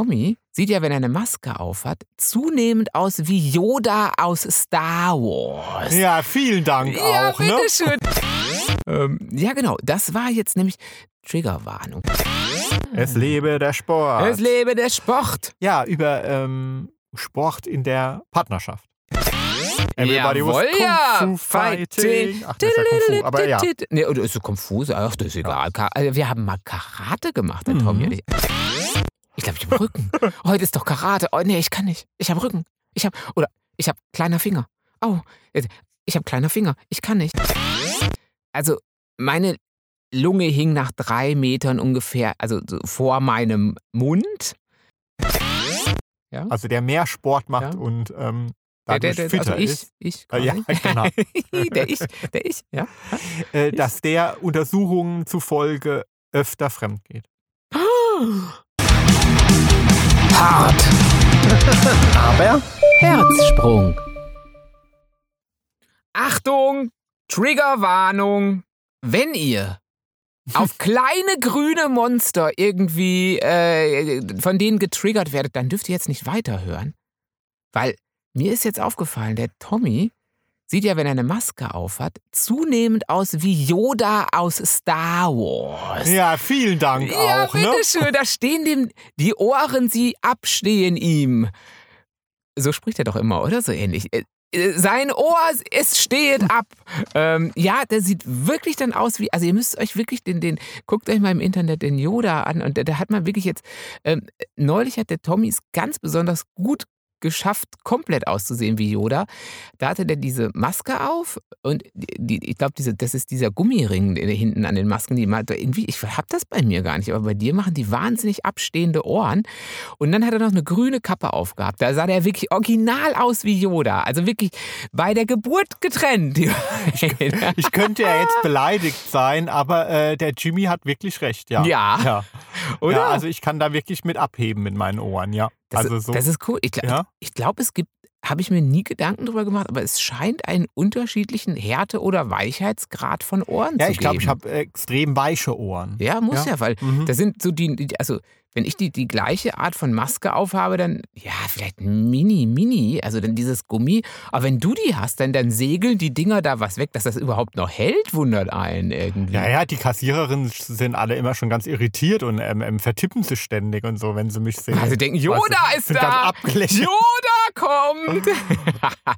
Tommy sieht ja, wenn er eine Maske aufhat, zunehmend aus wie Yoda aus Star Wars. Ja, vielen Dank Ja, auch. Ne? bitteschön. ähm, ja, genau. Das war jetzt nämlich Triggerwarnung. Es lebe der Sport. Es lebe der Sport. ja, über ähm, Sport in der Partnerschaft. Jawohl, was Kung ja. Fu Fighting. Ach, das ist ja Kung Fu, aber ja. Nee, oder ist so konfus? Ach, das ist egal. Ka- also Wir haben mal Karate gemacht, der Tommy Mhm. und ich. Ich glaube, ich habe Rücken. Heute ist doch Karate. Oh, nee, ich kann nicht. Ich habe Rücken. Ich habe, oder ich habe kleiner Finger. Oh, ich habe kleiner Finger. Ich kann nicht. Also, meine Lunge hing nach drei Metern ungefähr, also so vor meinem Mund. Ja. Also der mehr Sport macht Ja. und ähm, Der, dadurch der, der, fitter also ich, ist. ich Äh, ja, genau. der ich, der ich, ja. Äh, dass der Untersuchungen zufolge öfter fremd geht. Hart. Aber Herzsprung. Achtung, Triggerwarnung. Wenn ihr auf kleine grüne Monster irgendwie äh, von denen getriggert werdet, dann dürft ihr jetzt nicht weiterhören. Weil mir ist jetzt aufgefallen, der Tommy sieht ja, wenn er eine Maske aufhat, zunehmend aus wie Yoda aus Star Wars. Ja, vielen Dank Ja, auch. Ne? bitteschön, da stehen dem die Ohren, sie abstehen ihm. So spricht er doch immer, oder? So ähnlich. Äh, äh, Sein Ohr, es steht ab. Ähm, ja, der sieht wirklich dann aus wie, also ihr müsst euch wirklich den, den, guckt euch mal im Internet den Yoda an und der, der hat man wirklich jetzt, ähm, neulich hat der Tommy es ganz besonders gut geschafft, komplett auszusehen wie Yoda. Da hatte der diese Maske auf und die, ich glaube, diese, das ist dieser Gummiring der hinten an den Masken, die mal irgendwie, ich habe das bei mir gar nicht, aber bei dir machen die wahnsinnig abstehende Ohren. Und dann hat er noch eine grüne Kappe aufgehabt. Da sah der wirklich original aus wie Yoda. Also wirklich bei der Geburt getrennt. Ich könnte ja jetzt beleidigt sein, aber äh, der Jimmy hat wirklich recht, ja. Ja. ja. Oder? Ja, also ich kann da wirklich mit abheben mit meinen Ohren, ja. Das, also so. das ist cool. Ich, ja? ich glaube, es gibt, habe ich mir nie Gedanken drüber gemacht, aber es scheint einen unterschiedlichen Härte- oder Weichheitsgrad von Ohren ja, zu ich glaube, geben. ich habe extrem weiche Ohren. Ja, muss ja, Ja. weil Mhm. das sind so die, die- also wenn ich die, die gleiche Art von Maske aufhabe, dann, ja, vielleicht mini, mini, also dann dieses Gummi. Aber wenn du die hast, dann, dann segeln die Dinger da was weg, dass das überhaupt noch hält, wundert einen irgendwie. Ja, ja, die Kassiererinnen sind alle immer schon ganz irritiert und ähm, ähm, vertippen sich ständig und so, wenn sie mich sehen. Also denken, Weißt du, Yoda ist sind ganz da! Yoda kommt!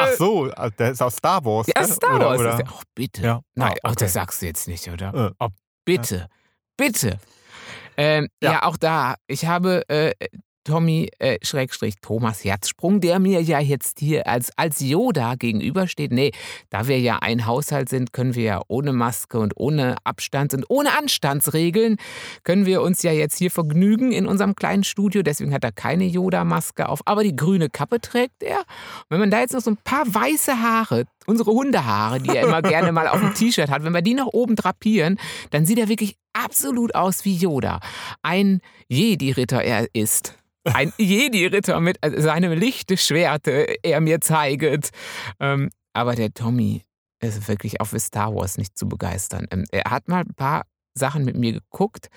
Ach so, also der ist aus Star Wars. Ja, gell? Star Wars. Oder? ist der- Oh, bitte. Ja. Nein, Ah, oh, okay. das sagst du jetzt nicht, oder? Äh. Oh, bitte. Bitte. Ähm, ja. Ja. auch da. Ich habe äh, Tommy, äh, Schrägstrich, Thomas Herzsprung, der mir ja jetzt hier als, als Yoda gegenübersteht. Nee, da wir ja ein Haushalt sind, können wir ja ohne Maske und ohne Abstand und ohne Anstandsregeln, können wir uns ja jetzt hier vergnügen in unserem kleinen Studio. Deswegen hat er keine Yoda-Maske auf, aber die grüne Kappe trägt er. Und wenn man da jetzt noch so ein paar weiße Haare, unsere Hundehaare, die er immer gerne mal auf dem T-Shirt hat, wenn wir die nach oben drapieren, dann sieht er wirklich absolut aus wie Yoda. Ein Jedi-Ritter er ist. Ein Jedi-Ritter mit äh, seinem Lichtschwert, äh, er mir zeiget. Ähm, aber der Tommy ist wirklich auch für Star Wars nicht zu begeistern. Ähm, er hat mal ein paar Sachen mit mir geguckt,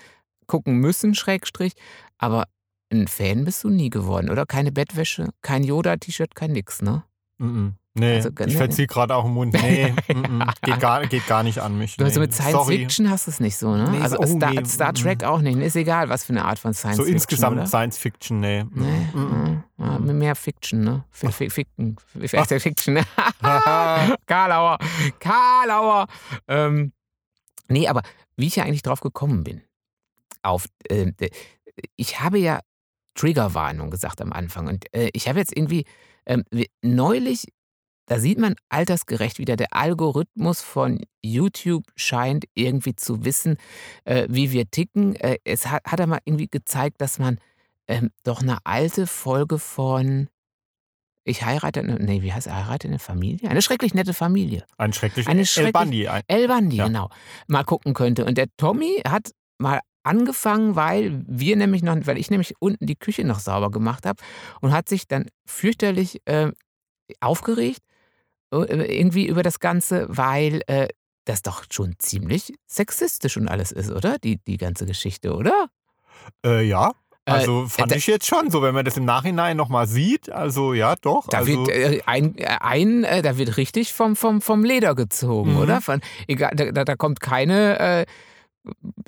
gucken müssen, Schrägstrich, aber ein Fan bist du nie geworden, oder? Keine Bettwäsche, kein Yoda-T-Shirt, kein nix, ne? Mhm. Nee, Also, ich nee. verziehe gerade auch den Mund. Nee, mhm. geht, gar, geht gar nicht an mich. Also nee. mit Science Sorry. Fiction hast du es nicht so, ne? Nee, also so- oh, Star, nee, Star mm, Trek auch nicht. Ist egal, was für eine Art von Science So Fiction. insgesamt oder? Science Fiction, nee. Nee, mm, ja, mehr Fiction, ne? Fi- fi- Ficken. Der Fiction. Karlauer. Karlauer. Ähm, nee, aber wie ich ja eigentlich drauf gekommen bin, auf, äh, äh, ich habe ja Triggerwarnung gesagt am Anfang und äh, ich habe jetzt irgendwie ähm, neulich, da sieht man altersgerecht wieder, der Algorithmus von YouTube scheint irgendwie zu wissen, äh, wie wir ticken. Äh, es hat, hat er mal irgendwie gezeigt, dass man ähm, doch eine alte Folge von Ich heirate, eine, nee, wie heißt heirate eine Familie? Eine schrecklich nette Familie. Ein schrecklicher Eine El schrecklich- Bundy. Ein, El Bandi, Ja. genau. Mal gucken könnte. Und der Tommy hat mal angefangen, weil wir nämlich noch, weil ich nämlich unten die Küche noch sauber gemacht habe und hat sich dann fürchterlich äh, aufgeregt irgendwie über das Ganze, weil äh, das doch schon ziemlich sexistisch und alles ist, oder? Die, die ganze Geschichte, oder? Äh, ja. Äh, Also fand da- ich jetzt schon so, wenn man das im Nachhinein nochmal sieht. Also ja, doch. Da also, wird äh, ein, äh, ein äh, da wird richtig vom, vom, vom Leder gezogen, Mhm. oder? Von, egal, da, da kommt keine, äh,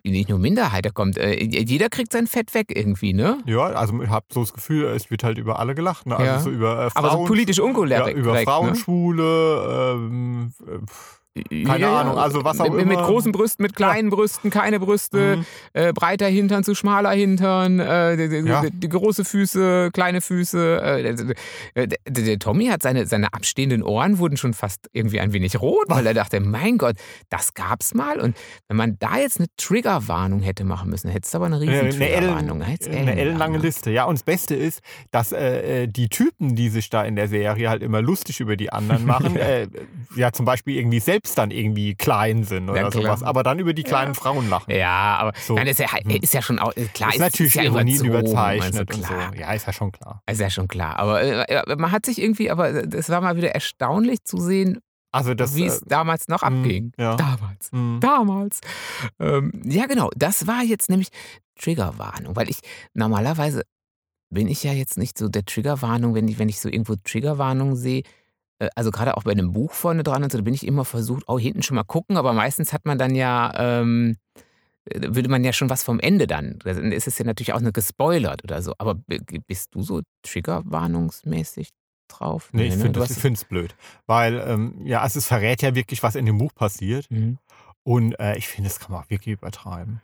nicht nur Minderheit, da kommt, äh, jeder kriegt sein Fett weg irgendwie, ne? ja, also ich habe so das Gefühl, es wird halt über alle gelacht. Ne? Also Ja. so über äh, Frauen, Aber so politisch ja, unkorrekt. über ne? Frauen, Schwule, ähm, äh, pff, keine Ja, ja. Ahnung, also was auch mit, mit immer. großen Brüsten, mit kleinen Brüsten, keine Brüste, Mhm. äh, breiter Hintern zu schmaler Hintern, äh, die, die, Ja. die, große Füße, kleine Füße. Äh, der, der, Tommy hat seine, seine abstehenden Ohren wurden schon fast irgendwie ein wenig rot, weil er dachte, mein Gott, das gab's mal. Und wenn man da jetzt eine Triggerwarnung hätte machen müssen, hättest du aber eine Äh, riesen eine, Triggerwarnung. Ellen, Hättest eine ellenlang, ellenlange? Liste. Ja, und das Beste ist, dass äh, äh, die Typen, die sich da in der Serie halt immer lustig über die anderen machen, äh, ja zum Beispiel irgendwie selbst dann irgendwie klein sind oder Ja, sowas, aber dann über die kleinen Frauen lachen. Ja, aber So. nein, ist, ja, Hm. ist ja schon auch, klar, ist natürlich ja Ironien überzogen, überzeichnet also und klar. so. Ja, ist ja schon klar. Ist ja schon klar. Aber äh, man hat sich irgendwie, aber es war mal wieder erstaunlich zu sehen, Also das. wie es äh, damals noch mh, abging. Ja. Damals. mh. Damals. Ähm, ja, genau. Das war jetzt nämlich Triggerwarnung, weil ich normalerweise bin ich ja jetzt nicht so der Triggerwarnung, wenn ich, wenn ich so irgendwo Triggerwarnung sehe. Äh, Also gerade auch bei einem Buch vorne dran und so, da bin ich immer versucht, oh, hinten schon mal gucken, aber meistens hat man dann ja, ähm, äh, würde man ja schon was vom Ende dann. Dann ist es ja natürlich auch nur gespoilert oder so. Aber bist du so Triggerwarnungsmäßig drauf? Nee, ich ne? finde es hast- blöd. Weil, ähm, ja, also es verrät ja wirklich, was in dem Buch passiert. Mhm. Und äh, ich finde, das kann man auch wirklich übertreiben.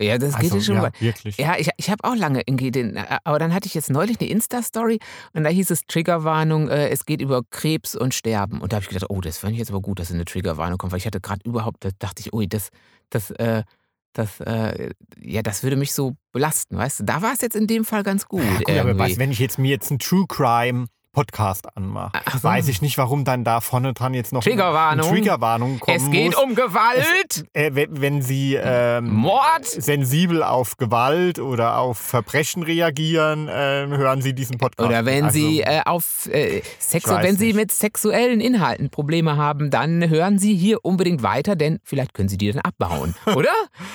Ja, das geht also, ja schon ja, weit. wirklich. Ja, ich, ich habe auch lange irgendwie den, äh, aber dann hatte ich jetzt neulich eine Insta-Story und da hieß es Triggerwarnung, äh, es geht über Krebs und Sterben. Und da habe ich gedacht, oh, das fand ich jetzt aber gut, dass eine Triggerwarnung kommt, weil ich hatte gerade überhaupt, da dachte ich, ui, das, das, äh, das, äh, ja, das würde mich so belasten, weißt du? Da war es jetzt in dem Fall ganz gut. Ja, gut, aber weißt, wenn ich jetzt mir jetzt einen True Crime Podcast anmache, Ach so. weiß ich nicht, warum dann da vorne dran jetzt noch Triggerwarnung. eine Triggerwarnung kommen es geht muss. um Gewalt, äh, wenn, wenn sie ähm, Mord. sensibel auf Gewalt oder auf Verbrechen reagieren, äh, hören sie diesen Podcast. Oder wenn also, Sie äh, auf äh, weiß wenn Sie nicht. mit sexuellen Inhalten Probleme haben, dann hören Sie hier unbedingt weiter, denn vielleicht können Sie die dann abbauen, oder?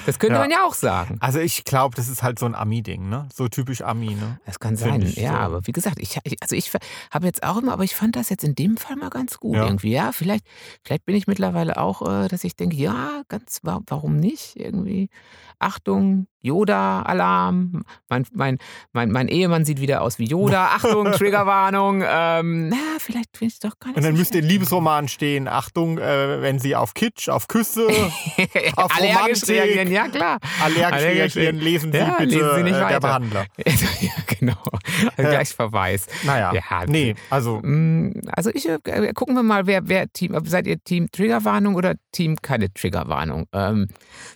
Das könnte Ja. man ja auch sagen. Also ich glaube, das ist halt so ein Ami-Ding, ne? So typisch Ami, ne? Das kann Find sein, ja, so. aber wie gesagt, ich, ich- also ich habe jetzt auch immer, aber ich fand das jetzt in dem Fall mal ganz gut Ja. irgendwie. Ja, vielleicht, vielleicht bin ich mittlerweile auch, äh, dass ich denke, ja, ganz, wa- warum nicht irgendwie? Achtung, Yoda-Alarm. Mein, mein, mein, mein Ehemann sieht wieder aus wie Yoda. Achtung, Triggerwarnung. Ähm, na, vielleicht finde ich doch gar nicht Und dann so müsste im Liebesroman stehen, Achtung, äh, wenn sie auf Kitsch, auf Küsse, auf Allergisch Romantik, reagieren, ja klar. allergisch Allergisch reagieren, lesen Sie Ja, bitte lesen Sie nicht äh, weiter. der Behandler. Ja, genau. Also gleich Verweis. Naja, Ja, nee, also Mm, Also ich äh, gucken wir mal, wer, wer Team, seid ihr Team Triggerwarnung oder Team keine Triggerwarnung? Ähm,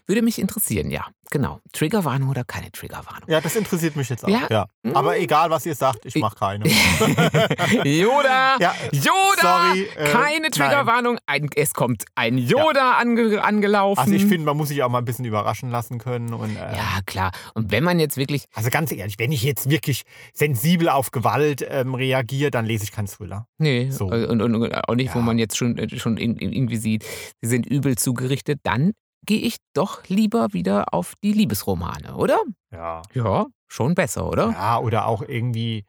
würde mich interessieren, ja. Genau. Triggerwarnung oder keine Triggerwarnung? Ja, das interessiert mich jetzt auch. Ja. Ja. Mhm. Aber egal, was ihr sagt, ich mache keine. Yoda! Ja, Yoda! sorry, äh, keine. Triggerwarnung. Ein, es kommt ein Yoda ange, angelaufen. Also ich finde, man muss sich auch mal ein bisschen überraschen lassen können. Und, äh, Ja, klar. Und wenn man jetzt wirklich. Also ganz ehrlich, wenn ich jetzt wirklich sensibel auf Gewalt ähm, reagiere, dann lese ich keinen Thriller. Nee, So. und, und, und auch nicht, wo Ja. man jetzt schon, äh, schon in- in- irgendwie sieht, sie sind übel zugerichtet, dann gehe ich doch lieber wieder auf die Liebesromane, oder? Ja. Ja, schon besser, oder? Ja, oder auch irgendwie,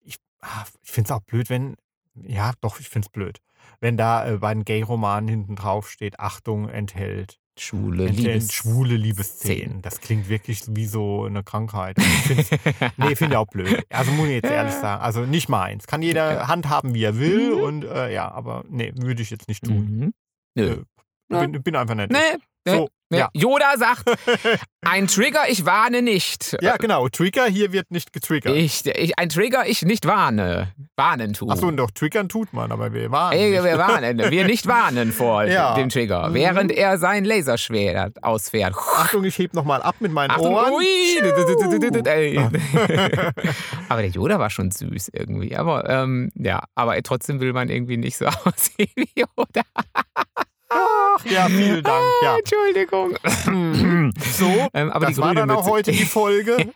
ich, ah, ich finde es auch blöd, wenn, ja, doch, ich finde es blöd. Wenn da äh, bei den Gay-Romanen hinten drauf steht, Achtung, enthält, Schwule, Liebes schwule Liebesszenen. Das klingt wirklich wie so eine Krankheit. Ich nee, finde ich auch blöd. Also muss ich jetzt ehrlich sagen, also nicht meins. Kann jeder handhaben, wie er will Mhm. und äh, ja, aber nee, würde ich jetzt nicht tun. Mhm. Nö. Äh, Bin, bin einfach nicht. Nee, So, nee. ja. Yoda sagt, ein Trigger, ich warne nicht. Ja, genau. Trigger hier wird nicht getriggert. Ich, ich, ein Trigger, ich nicht warne. Warnen tun. Achso, und doch, triggern tut man, aber wir waren. Ey, wir warnen, wir nicht warnen vor Ja. dem Trigger, Mhm. während er sein Laserschwert ausfährt. Achtung, ich heb nochmal ab mit meinen Achtung, Ohren. aber der Yoda war schon süß irgendwie. Aber ähm, ja, aber trotzdem will man irgendwie nicht so aussehen wie Yoda. Ach ja, vielen Dank. Ja. Entschuldigung. So, Ähm, aber das die war dann auch Mütze. heute die Folge.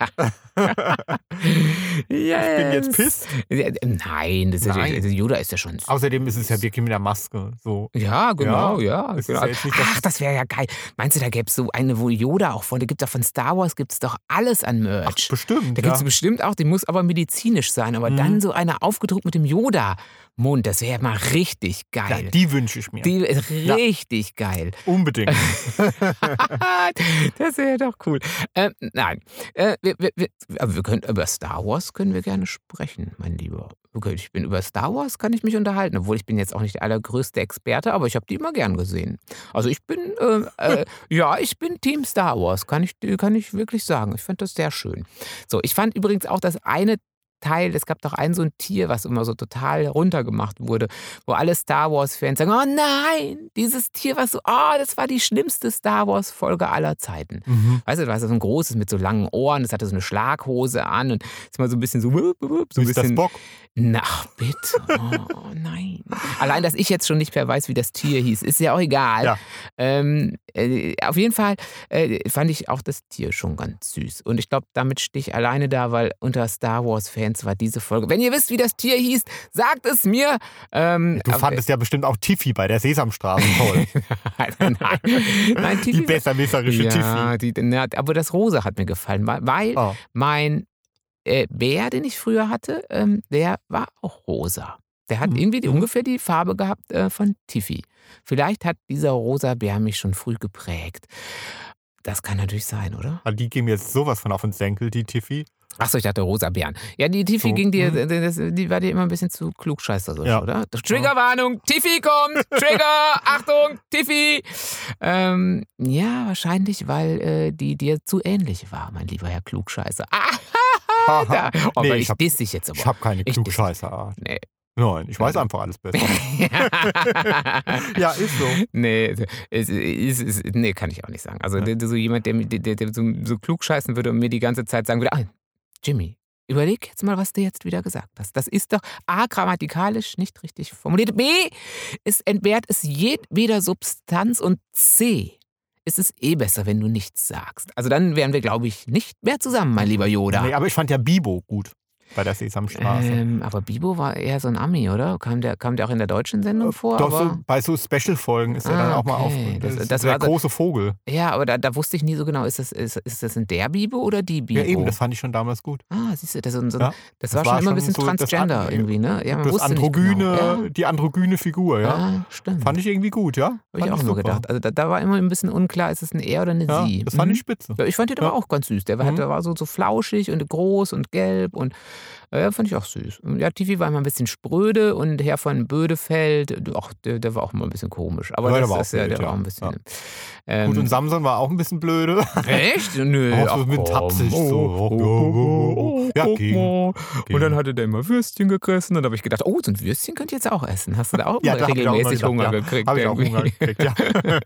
yes. Ich bin jetzt pisst. Ja, Nein, das ist Nein. Ja, Yoda ist ja schon. Außerdem ist es ja wirklich mit der Maske so. Ja, genau, ja. genau. ja jetzt nicht, Ach, das wäre ja geil. Meinst du, da gäbe es so eine, wo Yoda auch von, da gibt es doch von Star Wars gibt es doch alles an Ach, Merch. bestimmt. da gibt es bestimmt auch, die muss aber medizinisch sein, aber Mhm. dann so eine aufgedruckt mit dem Yoda-Mund, das wäre mal richtig ja, geil. die wünsche ich mir. die ist richtig geil. Unbedingt. das wäre doch cool. Ähm, nein, äh, wir, wir, wir, aber wir können, über Star Wars können wir gerne sprechen, mein Lieber. Okay, ich bin über Star Wars kann ich mich unterhalten, obwohl ich bin jetzt auch nicht der allergrößte Experte, aber ich habe die immer gern gesehen. Also ich bin, äh, äh, ja, ich bin Team Star Wars, kann ich, kann ich wirklich sagen. Ich fand das sehr schön. So, ich fand übrigens auch das eine Teil, es gab doch ein so ein Tier, was immer so total runtergemacht wurde, wo alle Star Wars-Fans sagen, oh nein, dieses Tier, was so, oh, das war die schlimmste Star Wars-Folge aller Zeiten. Mhm. Weißt du, das war so ein großes mit so langen Ohren, das hatte so eine Schlaghose an und ist mal so ein bisschen so, wup, wup, so ein Ist das bisschen. Bock? Na, bitte. Oh nein. Allein, dass ich jetzt schon nicht mehr weiß, wie das Tier hieß, ist ja auch egal. Ja. Ähm, äh, auf jeden Fall äh, fand ich auch das Tier schon ganz süß. Und ich glaube, damit stehe ich alleine da, weil unter Star Wars-Fans war diese Folge. Wenn ihr wisst, wie das Tier hieß, sagt es mir. Ähm, Du fandest ja bestimmt auch Tiffy bei der Sesamstraße toll. nein, nein, die Tiffy- besserwisserische Tiffy. ja, die, na, aber das Rosa hat mir gefallen, weil- Oh. mein äh, Bär, den ich früher hatte, ähm, der war auch rosa. Der hat Mhm. irgendwie die, Mhm. ungefähr die Farbe gehabt äh, von Tiffy. Vielleicht hat dieser rosa Bär mich schon früh geprägt. Das kann natürlich sein, oder? Ah, Die gehen jetzt sowas von auf den Senkel, die Tiffy. Achso, ich dachte rosa Bären. Ja, die Tiffy So, ging dir, das, die war dir immer ein bisschen zu klugscheißerisch, Ja. oder? Triggerwarnung, Tiffy kommt! Trigger, Achtung, Tiffy! Ähm, ja, wahrscheinlich, weil äh, die dir zu ähnlich war, mein lieber Herr Klugscheißer. Ah, da. Oh, Nee, aber ich ich hab- diss dich jetzt aber. Ich habe keine Klugscheißerart. Nee. Nein, ich weiß einfach alles besser. ja, ist so. Nee, es, es, es, nee, kann ich auch nicht sagen. Also Ja. so jemand, der, der, der so, so klug scheißen würde und mir die ganze Zeit sagen würde, ah, Jimmy, überleg jetzt mal, was du jetzt wieder gesagt hast. Das ist doch A, grammatikalisch nicht richtig formuliert. B, es entbehrt es jedweder Substanz und C, ist es eh besser, wenn du nichts sagst. Also dann wären wir, glaube ich, nicht mehr zusammen, mein lieber Yoda. Nee, aber ich fand ja Bibo gut bei der Sesamstraße. ähm, aber Bibo war eher so ein Ami, oder? Kam der, kam der auch in der deutschen Sendung vor? Doch, so, bei so Special-Folgen ist er dann Ah, auch mal auf. okay. Das, Das- das der war so- große Vogel. Ja, aber da, da wusste ich nie so genau, ist das, ist, ist das ein der Bibo oder die Bibo? Ja, eben, das fand ich schon damals gut. ah, siehst du, das, so, Ja, das, das war war schon immer ein bisschen das Transgender An- irgendwie, ne? Ja, man das wusste androgyne, Genau. die androgyne Figur, Ja, ja. ah, stimmt. Fand ich irgendwie gut, ja. Habe ich auch nur gedacht. Also da, da war immer ein bisschen unklar, ist es ein er oder eine Ja, sie? das fand Mhm. ich spitze. Ja, ich fand den Ja. aber auch ganz süß. Der war, Mhm. der war so, so flauschig und groß und gelb und äh, fand ich auch süß. Ja, Tiffy war immer ein bisschen spröde und Herr von Bödefeld, ach, der, der war auch immer ein bisschen komisch. Aber Ja, der das war auch ist ja, der wild, war auch ja. ein bisschen. Ja. Ähm, Gut, und Samson war auch ein bisschen blöde. Echt? Nö. Auch so mit tapsig so. Ja, guck ging. mal. Ging. Und dann hatte der immer Würstchen gegessen. Und da habe ich gedacht, oh, so ein Würstchen könnt ihr jetzt auch essen. Hast du da auch Ja, da ich auch regelmäßig gedacht, Hunger ja. gekriegt? Hab ich auch? Hunger gekriegt, ja.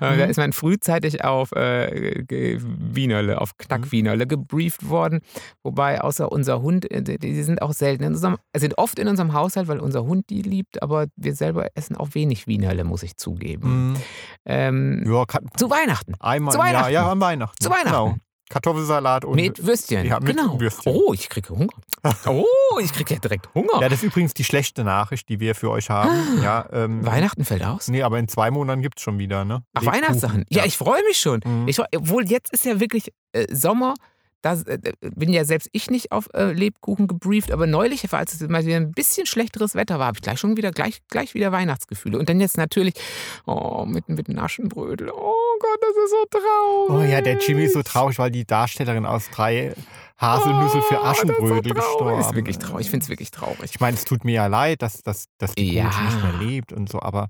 Da ist man frühzeitig auf äh, Wienerle, auf Mhm. Knackwienerle gebrieft worden. Wobei außer unser Hund, äh, die, sind auch selten in unserem, sind oft in unserem Haushalt, weil unser Hund die liebt, aber wir selber essen auch wenig Wienerle, muss ich zugeben. Mhm. Ähm, Ja, kann, zu Weihnachten. einmal Zu. Weihnachten. Ja, an Weihnachten. Zu Weihnachten. Genau. Kartoffelsalat und. mit Würstchen. ja, mit genau. Würstchen. Oh, ich kriege Hunger. Oh, ich kriege ja direkt Hunger. Ja, das ist übrigens die schlechte Nachricht, die wir für euch haben. Ja, ähm, Weihnachten fällt aus. Nee, aber in zwei Monaten gibt es schon wieder, ne? Ach, Lebkuchen. Weihnachtssachen. Ja, ich freue mich schon. Mhm. Ich, freu- obwohl jetzt ist ja wirklich äh, Sommer. Da äh, bin ja selbst ich nicht auf äh, Lebkuchen gebrieft, aber neulich, als es mal wieder ein bisschen schlechteres Wetter war, habe ich gleich schon wieder gleich, gleich wieder Weihnachtsgefühle. Und dann jetzt natürlich, oh, mit, mit Naschenbrödel. Oh Gott, das ist so traurig. Oh ja, der Jimmy ist so traurig, weil die Darstellerin aus drei Haselnüsse für Oh, das ist so Aschenbrödel gestorben ist wirklich traurig. Ich finde es wirklich traurig. Ich meine, es tut mir ja leid, dass, dass, dass die Ja. Gute nicht mehr lebt und so, aber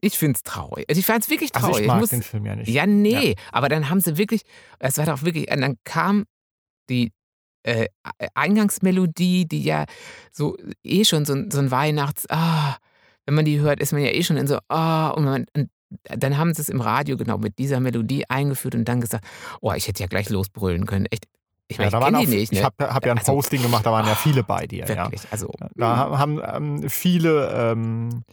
Ich finde es traurig. Also ich fand es wirklich also traurig. ich mag muss, den Film ja nicht. Ja, nee, aber dann haben sie wirklich, es war doch wirklich, und dann kam die äh, Eingangsmelodie, die ja so eh schon so, ein- so ein Weihnachts, ah, wenn man die hört, ist man ja eh schon in so, ah, und, man, und dann haben sie es im Radio genau mit dieser Melodie eingeführt und dann gesagt, oh, ich hätte ja gleich losbrüllen können. Echt, ich meine, ja, da ich waren auch, nicht, ne? Ich habe hab ja ein Also, Posting gemacht, da waren ja viele bei dir. Ja. Wirklich, also. Da haben ähm, viele ähm,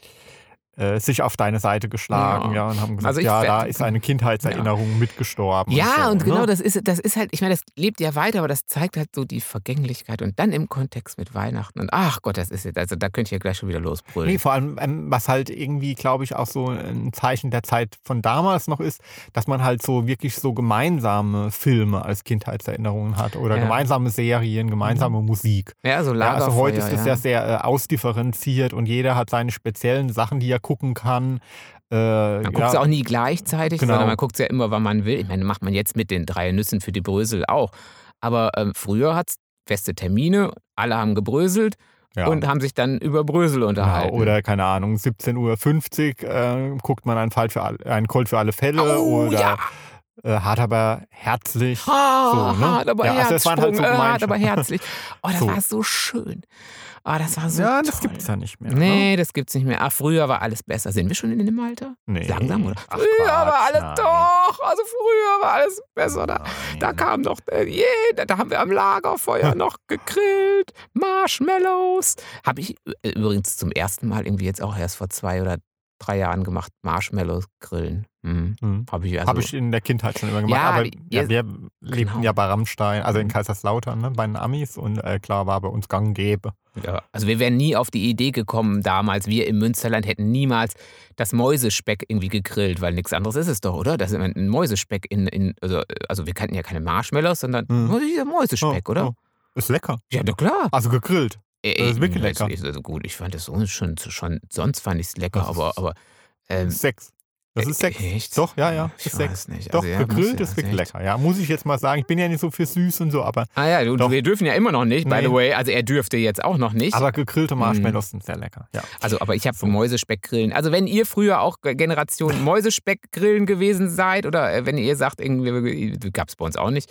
äh, sich auf deine Seite geschlagen, ja, Ja. und haben gesagt, Also ich ja, da ist eine Kindheitserinnerung mitgestorben. Ja, so, und genau ne? das ist, das ist halt, ich meine, das lebt ja weiter, aber das zeigt halt so die Vergänglichkeit und dann im Kontext mit Weihnachten. Und ach Gott, das ist jetzt, also da könnte ich ja gleich schon wieder losbrüllen. Nee, vor allem, ähm, was halt irgendwie, glaube ich, auch so ein Zeichen der Zeit von damals noch ist, dass man halt so wirklich so gemeinsame Filme als Kindheitserinnerungen hat oder Ja. gemeinsame Serien, gemeinsame Musik. ja, so Ja, Lagerfeuer. also heute ist es ja. ja sehr äh, ausdifferenziert und jeder hat seine speziellen Sachen, die er gucken kann. Äh, Man guckt es ja, auch nie gleichzeitig, Genau. sondern man guckt es ja immer, wann man will. Ich meine, macht man jetzt mit den drei Nüssen für die Brösel auch. Aber ähm, früher hat es feste Termine, alle haben gebröselt ja. und haben sich dann über Brösel Ja, unterhalten. oder keine Ahnung, 17.50 Uhr äh, guckt man einen, Fall für alle, einen Colt für alle Fälle Oh, oder ja. äh, hart aber herzlich. Ah, so, ne? hart, aber Ja, also es waren halt so äh, hart, aber herzlich. Oh, das So. war so schön. Oh, das war so ja, das toll. gibt es ja nicht mehr. Ne? Nee, das gibt's nicht mehr. Ach, früher war alles besser. Sind wir schon in dem Alter? Nee. Langsam, oder? Ach, früher war Quatsch, alles nein. doch. Also früher war alles besser. Da, da kam doch äh, jeder, da haben wir am Lagerfeuer noch gegrillt. Marshmallows. Habe ich äh, übrigens zum ersten Mal irgendwie jetzt auch erst vor zwei oder drei Jahren gemacht. Marshmallows grillen. Hm. Hm. Habe ich also. Habe ich in der Kindheit schon immer gemacht. Ja, aber ja, wir lebten genau. ja bei Rammstein, also in Mhm. Kaiserslautern, ne, bei den Amis und äh, klar war bei uns gang gäbe. Ja, also wir wären nie auf die Idee gekommen damals, wir im Münsterland hätten niemals das Mäusespeck irgendwie gegrillt, weil nichts anderes ist es doch, oder? Das ist ein Mäusespeck in, in also, also wir kannten ja keine Marshmallows, sondern Hm. dieser Mäusespeck, Oh, oder? oh. Ist lecker. Ja, na klar. Also gegrillt. Äh, das ist wirklich jetzt lecker. nicht so gut, ich fand das so schon, schon sonst fand ich es lecker, aber, ist- aber ähm, Sex. Das ist Sex. Echt? Doch, ja, ja. Ich ist weiß Sex. nicht. Doch, Also, ja, gegrillt ist wirklich echt. lecker. Ja, muss ich jetzt mal sagen. Ich bin ja nicht so für süß und so, aber, Ah ja, du, wir dürfen ja immer noch nicht, by Nee. the way. Also er dürfte jetzt auch noch nicht. aber gegrillte Marshmallows sind sehr lecker. Ja. Also, aber ich habe so. Mäusespeckgrillen. Also, wenn ihr früher auch Generation Mäusespeckgrillen gewesen seid oder äh, wenn ihr sagt, irgendwie gab es bei uns auch nicht.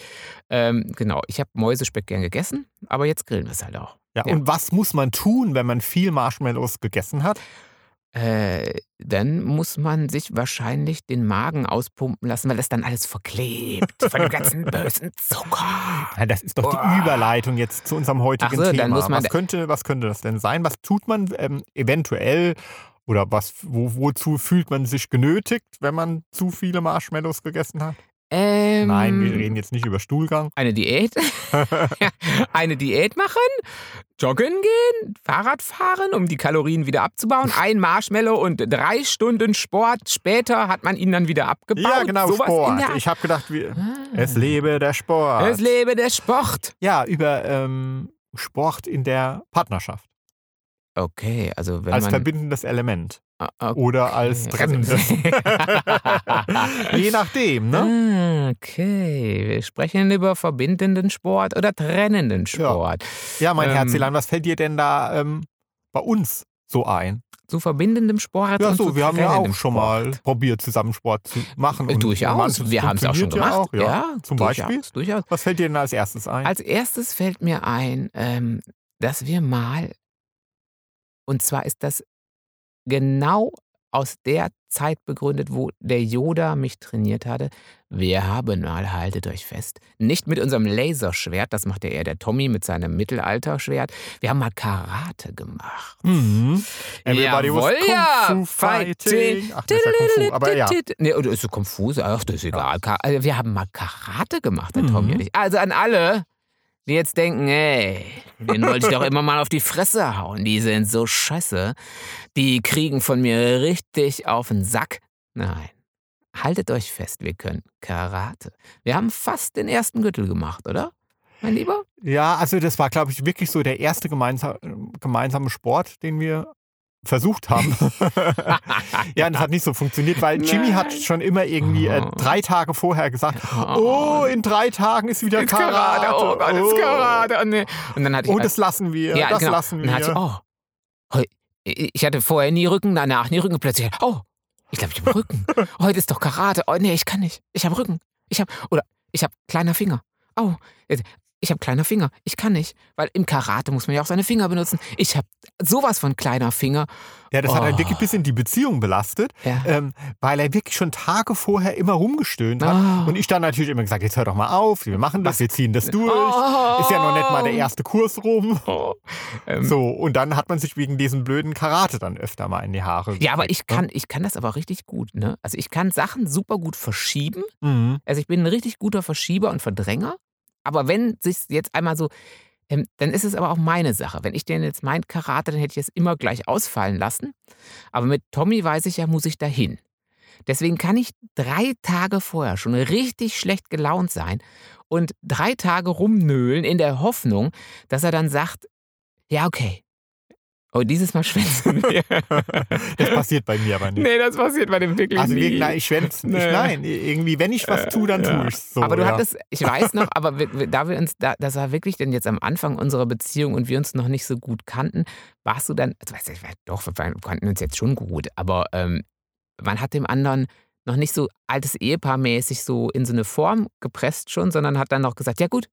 Ähm, genau, ich habe Mäusespeck gern gegessen, aber jetzt grillen wir es halt auch. Ja, Ja. und was muss man tun, wenn man viel Marshmallows gegessen hat? Äh, dann muss man sich wahrscheinlich den Magen auspumpen lassen, weil das dann alles verklebt von dem ganzen bösen Zucker. Ja, das ist doch die Überleitung jetzt zu unserem heutigen so, dann Thema. muss man was, könnte, was könnte das denn sein? Was tut man ähm, eventuell oder was, wo, wozu fühlt man sich genötigt, wenn man zu viele Marshmallows gegessen hat? Ähm, Nein, wir reden jetzt nicht über Stuhlgang. Eine Diät? eine Diät machen, joggen gehen, Fahrrad fahren, um die Kalorien wieder abzubauen, ein Marshmallow und drei Stunden Sport später hat man ihn dann wieder abgebaut. Ja, genau, Sowas Sport. Ich habe gedacht, wir, Ah. es lebe der Sport. Es lebe der Sport. ja, über ähm, Sport in der Partnerschaft. Okay, also wenn als man... verbindendes Element. Ah, okay. Oder als Also- trennendes. Je nachdem, ne? Ah, Okay, wir sprechen über verbindenden Sport oder trennenden Sport. Ja, mein Ähm, Herzilein, was fällt dir denn da ähm, bei uns so ein? Zu verbindendem Sport Ja, so, wir haben ja auch trennendem schon Sport. mal probiert, zusammen Sport zu machen. Äh, und Durchaus, wir haben es auch schon gemacht. Ja, auch, ja. Zum durchaus, Beispiel? Durchaus. Was fällt dir denn als erstes ein? Als erstes fällt mir ein, ähm, dass wir mal, und zwar ist das genau aus der Zeit begründet, wo der Yoda mich trainiert hatte. Wir haben mal, haltet euch fest, nicht mit unserem Laserschwert, das macht ja eher der Tommy mit seinem Mittelalterschwert. Wir haben mal Karate gemacht. Mhm. Everybody Jawohl, was Kung ja, Fu Fighting. Ach, das ist ja Kung Fu, aber ja. Nee, oder ist so konfus? Ach, das ist egal. Wir haben mal Karate gemacht, der. Tommy und ich. Also an alle, die jetzt denken, ey, den wollte ich doch immer mal auf die Fresse hauen. Die sind so scheiße. Die kriegen von mir richtig auf den Sack. Nein. Haltet euch fest, wir können Karate. Wir haben fast den ersten Gürtel gemacht, oder? Mein Lieber? Ja, also das war, glaube ich, wirklich so der erste gemeinsa gemeinsame Sport, den wir versucht haben. ja, und das hat nicht so funktioniert, weil Jimmy hat Nein. schon immer irgendwie äh, Oh. drei Tage vorher gesagt, oh, in drei Tagen ist wieder Ist Karate. Oh Gott, ist Oh. Karate. Oh, nee. Und dann hatte ich Oh, das lassen wir, das genau. lassen dann hatte ich, wir. oh, ich hatte vorher nie Rücken, danach nie Rücken, plötzlich, oh, ich glaube, ich habe Rücken. Heute ist doch Karate. Oh, nee, ich kann nicht. Ich habe Rücken. Ich habe, oder ich habe kleiner Finger. Oh, jetzt- ich habe kleine Finger. Ich kann nicht. Weil im Karate muss man ja auch seine Finger benutzen. Ich habe sowas von kleiner Finger. Ja, das hat Oh. einen wirklich ein bisschen die Beziehung belastet, Ja. ähm, weil er wirklich schon Tage vorher immer rumgestöhnt hat. Oh. Und ich dann natürlich immer gesagt, jetzt hör doch mal auf, wir machen das, wir ziehen das durch. Oh. Ist ja noch nicht mal der erste Kurs rum. Oh. Ähm, So, und dann hat man sich wegen diesem blöden Karate dann öfter mal in die Haare Ja, aber ich gekriegt, kann, ich kann das aber richtig gut. Ne? Also ich kann Sachen super gut verschieben. ne? Mhm. Also ich bin ein richtig guter Verschieber und Verdränger. Aber wenn sich jetzt einmal so, ähm, dann ist es aber auch meine Sache. Wenn ich den jetzt meint Karate, dann hätte ich es immer gleich ausfallen lassen. Aber mit Tommy weiß ich ja, muss ich dahin. Deswegen kann ich drei Tage vorher schon richtig schlecht gelaunt sein und drei Tage rumnöhlen in der Hoffnung, dass er dann sagt, ja, okay. Oh, dieses Mal schwänzen wir. Das passiert bei mir aber nicht. nee, das passiert bei dem wirklich Also nie. nein, ich schwänze nicht. Nee. Nein, irgendwie, wenn ich was tue, dann ja. tue ich es so. aber du ja. hattest, ich weiß noch, aber wir, wir, da wir uns, da, das war wirklich denn jetzt am Anfang unserer Beziehung und wir uns noch nicht so gut kannten, warst du dann, also, weißt du, doch, wir kannten uns jetzt schon gut, aber ähm, man hat dem anderen noch nicht so altes Ehepaar mäßig so in so eine Form gepresst schon, sondern hat dann noch gesagt, ja gut,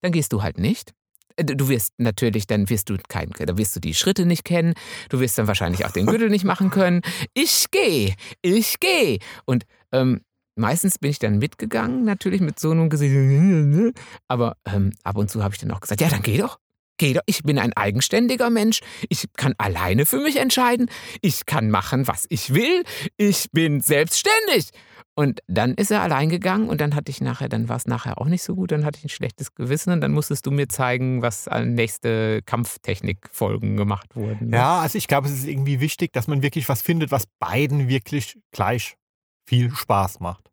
dann gehst du halt nicht. Äh, Du wirst natürlich, dann wirst du kein, da wirst du die Schritte nicht kennen, du wirst dann wahrscheinlich auch den Gürtel nicht machen können. Ich gehe, ich gehe. Und ähm, meistens bin ich dann mitgegangen, natürlich mit so einem Gesicht. Aber ähm, ab und zu habe ich dann auch gesagt, ja, dann geh doch. Geh doch. Ich bin ein eigenständiger Mensch. Ich kann alleine für mich entscheiden. Ich kann machen, was ich will. Ich bin selbstständig. Und dann ist er allein gegangen und dann hatte ich nachher, dann war es nachher auch nicht so gut, dann hatte ich ein schlechtes Gewissen und dann musstest du mir zeigen, was an nächste Kampftechnikfolgen gemacht wurden. ne? Ja, also ich glaube, es ist irgendwie wichtig, dass man wirklich was findet, was beiden wirklich gleich viel Spaß macht.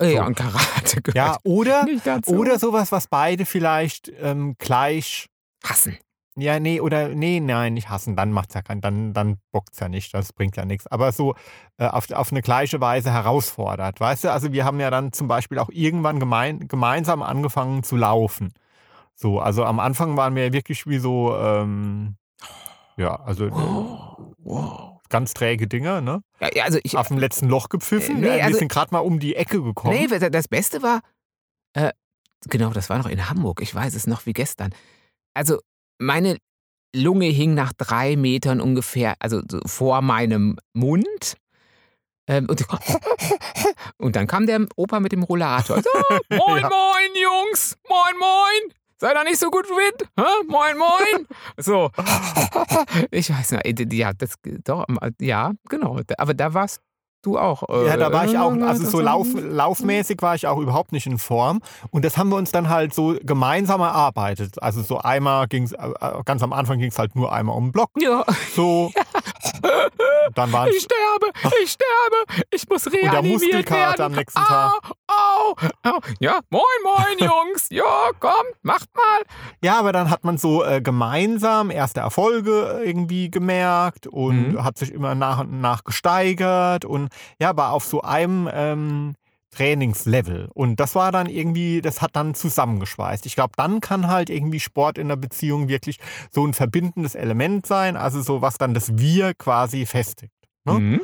Äh, Ja, So. und Karate gehört Ja, oder, oder sowas, was beide vielleicht ähm, gleich. hassen. Ja, nee, oder nee, nein, nicht hassen, dann macht's ja keinen, dann, dann bockt's ja nicht, das bringt ja nichts. Aber so äh, auf, auf eine gleiche Weise herausfordert, weißt du? Also wir haben ja dann zum Beispiel auch irgendwann gemein, gemeinsam angefangen zu laufen. So, also am Anfang waren wir ja wirklich wie so, ähm, ja, also Oh, wow. ganz träge Dinger, ne? Ja, ja, also ich, Auf dem letzten Loch gepfiffen. Äh, nee, wir also- sind gerade mal um die Ecke gekommen. Nee, das Beste war, äh, genau, das war noch in Hamburg, ich weiß es noch wie gestern. Also, meine Lunge hing nach drei Metern ungefähr, also so vor meinem Mund. Ähm, und, und dann kam der Opa mit dem Rollator. So, moin, Ja. moin, Jungs, moin, moin. Seid ihr nicht so gut fit? Hä? Moin, moin. So. Ich weiß nicht, ja, das, doch, ja, genau. Aber da warst du auch. äh, Ja, da war ich auch, also so lauf, laufmäßig war ich auch überhaupt nicht in Form. Und das haben wir uns dann halt so gemeinsam erarbeitet. Also so einmal ging es, ganz am Anfang ging es halt nur einmal um den Block. Ja, So. Dann waren ich sterbe, ich sterbe, ich muss der reanimiert Muskelkater werden. am nächsten Tag. Au, au, au. Ja, moin, moin, Jungs. Ja, kommt, macht mal. Ja, aber dann hat man so äh, gemeinsam erste Erfolge irgendwie gemerkt und Mhm. hat sich immer nach und nach gesteigert und ja, war auf so einem ähm, Trainingslevel. Und das war dann irgendwie, das hat dann zusammengeschweißt. Ich glaube, dann kann halt irgendwie Sport in der Beziehung wirklich so ein verbindendes Element sein, also so was dann das Wir quasi festigt. Ne? Mhm.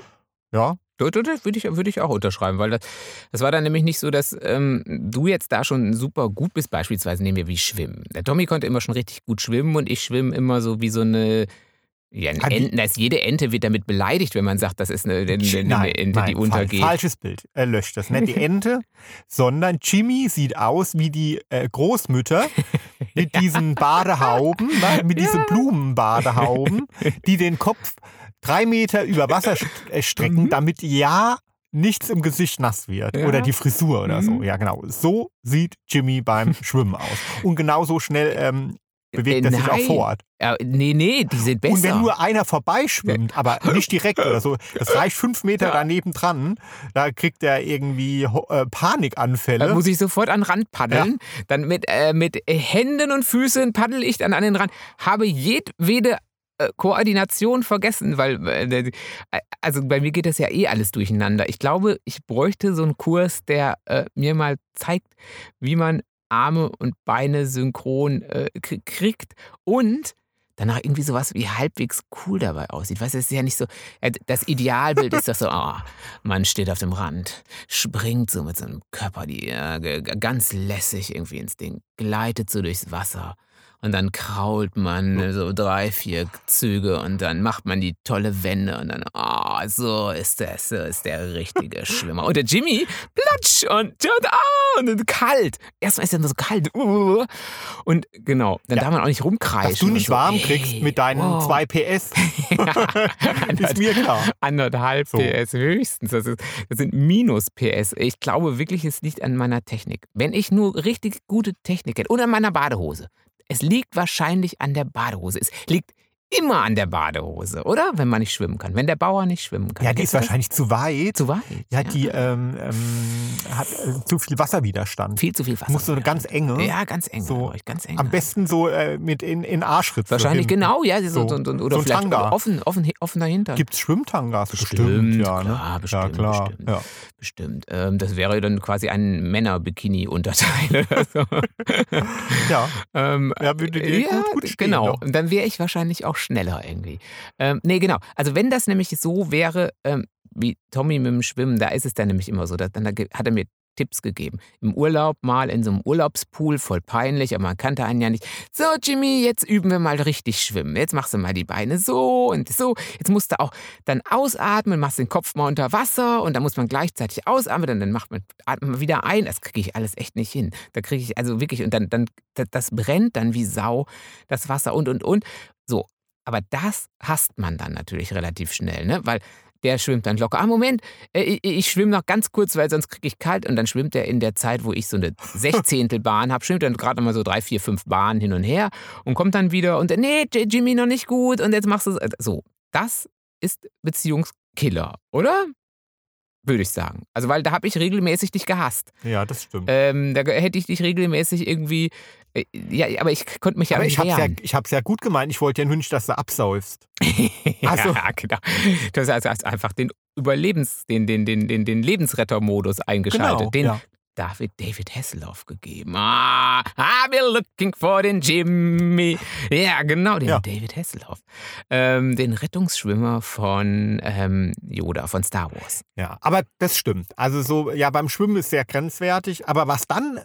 Ja. Das würde ich, würde ich auch unterschreiben, weil das, das war dann nämlich nicht so, dass ähm, du jetzt da schon super gut bist. Beispielsweise nehmen wir wie Schwimmen. Der Tommy konnte immer schon richtig gut schwimmen und ich schwimme immer so wie so eine. Ja, Ah, die- Enten, das, jede Ente wird damit beleidigt, wenn man sagt, das ist eine, eine, eine Ente, die nein, untergeht. Fal falsches Bild. Er löscht das. Nicht die Ente, sondern Jimmy sieht aus wie die äh, Großmütter mit diesen Badehauben, mit diesen Blumenbadehauben, die den Kopf drei Meter über Wasser äh, strecken, Mhm. damit ja nichts im Gesicht nass wird. Ja. Oder die Frisur oder so. Mhm. Ja, genau. So sieht Jimmy beim Schwimmen aus. Und genauso schnell ähm, bewegt er sich auch Nein. fort. Ja, nee, nee, die sind besser. Und wenn nur einer vorbeischwimmt, aber nicht direkt oder so, das reicht fünf Meter Ja. daneben dran, da kriegt er irgendwie äh, Panikanfälle. Da muss ich sofort an den Rand paddeln. Dann mit, äh, mit Händen und Füßen paddel ich dann an den Rand. Habe jedwede äh, Koordination vergessen, weil äh, äh, also bei mir geht das ja eh alles durcheinander. Ich glaube, ich bräuchte so einen Kurs, der äh, mir mal zeigt, wie man Arme und Beine synchron äh, kriegt und danach irgendwie sowas wie halbwegs cool dabei aussieht. Weißt du, es ist ja nicht so, äh, das Idealbild ist doch so, oh, man steht auf dem Rand, springt so mit seinem Körper die, äh, ganz lässig irgendwie ins Ding, gleitet so durchs Wasser und dann krault man so drei, vier Züge und dann macht man die tolle Wende und dann, oh, so ist das, so ist der richtige Schwimmer. Und der Jimmy, platsch und, und, ah, und kalt. Erstmal ist er nur so kalt. Uh, und genau, dann ja. darf man auch nicht rumkreischen. Dass du nicht so, warm kriegst hey, mit deinen wow. zwei PS. ist mir klar. Anderthalb so. PS höchstens. Das, ist, das sind Minus PS. Ich glaube wirklich, es liegt an meiner Technik. Wenn ich nur richtig gute Technik hätte und an meiner Badehose, es liegt wahrscheinlich an der Badehose. Es liegt immer an der Badehose, oder? Wenn man nicht schwimmen kann. Wenn der Bauer nicht schwimmen kann. Ja, die ist wahrscheinlich zu weit. Zu weit. Ja, ja. die ähm, ähm, hat äh, zu viel Wasserwiderstand. Viel zu viel Wasser. Muss so eine ganz enge. Ja, ganz eng. So, ganz eng. Am besten so äh, mit in, in Arschritze. Wahrscheinlich genau, ja. So, so, oder so vielleicht Tanga. offen, offen, offen dahinter. Gibt es Schwimmtangas? Bestimmt, bestimmt ja. Ne? Klar, bestimmt, ja, klar. bestimmt. Ja. bestimmt. Ähm, das wäre dann quasi ein Männer-Bikini-Unterteil ja. ähm, ja, würde dir ja, gut, gut stehen, Genau. Doch. Und dann wäre ich wahrscheinlich auch schneller irgendwie. Ähm, nee, genau. Also wenn das nämlich so wäre, ähm, wie Tommy mit dem Schwimmen, da ist es dann nämlich immer so, dass, dann hat er mir Tipps gegeben. Im Urlaub mal in so einem Urlaubspool, voll peinlich, aber man kannte einen ja nicht. So, Jimmy, jetzt üben wir mal richtig schwimmen. Jetzt machst du mal die Beine so und so. Jetzt musst du auch dann ausatmen, machst den Kopf mal unter Wasser und dann muss man gleichzeitig ausatmen und dann macht man, atmet man wieder ein. Das kriege ich alles echt nicht hin. Da kriege ich also wirklich, und dann, dann, das brennt dann wie Sau, das Wasser und, und, und. Aber das hasst man dann natürlich relativ schnell, ne? weil der schwimmt dann locker. Ah, Moment, äh, ich, ich schwimme noch ganz kurz, weil sonst kriege ich kalt. Und dann schwimmt er in der Zeit, wo ich so eine Sechzehntelbahn habe, schwimmt dann gerade mal so drei, vier, fünf Bahnen hin und her und kommt dann wieder und nee, Jimmy noch nicht gut und jetzt machst du es. So, das ist Beziehungskiller, oder? Würde ich sagen. Also, weil da habe ich regelmäßig dich gehasst. Ja, das stimmt. Ähm, da hätte ich dich regelmäßig irgendwie. Äh, ja, aber ich konnte mich ja aber nicht ich hab's ja, ich habe es ja gut gemeint. Ich wollte ja nur nicht, dass du absäufst. also, ja, genau. Du hast also einfach den Überlebens, den, den, den, den, den Lebensrettermodus eingeschaltet. Genau, den ja. David David Hasselhoff gegeben. Ah, I've been looking for den Jimmy. Ja, genau, den Ja. David Hasselhoff. Ähm, den Rettungsschwimmer von ähm, Yoda, von Star Wars. Ja, aber das stimmt. Also so, ja, beim Schwimmen ist sehr grenzwertig. Aber was dann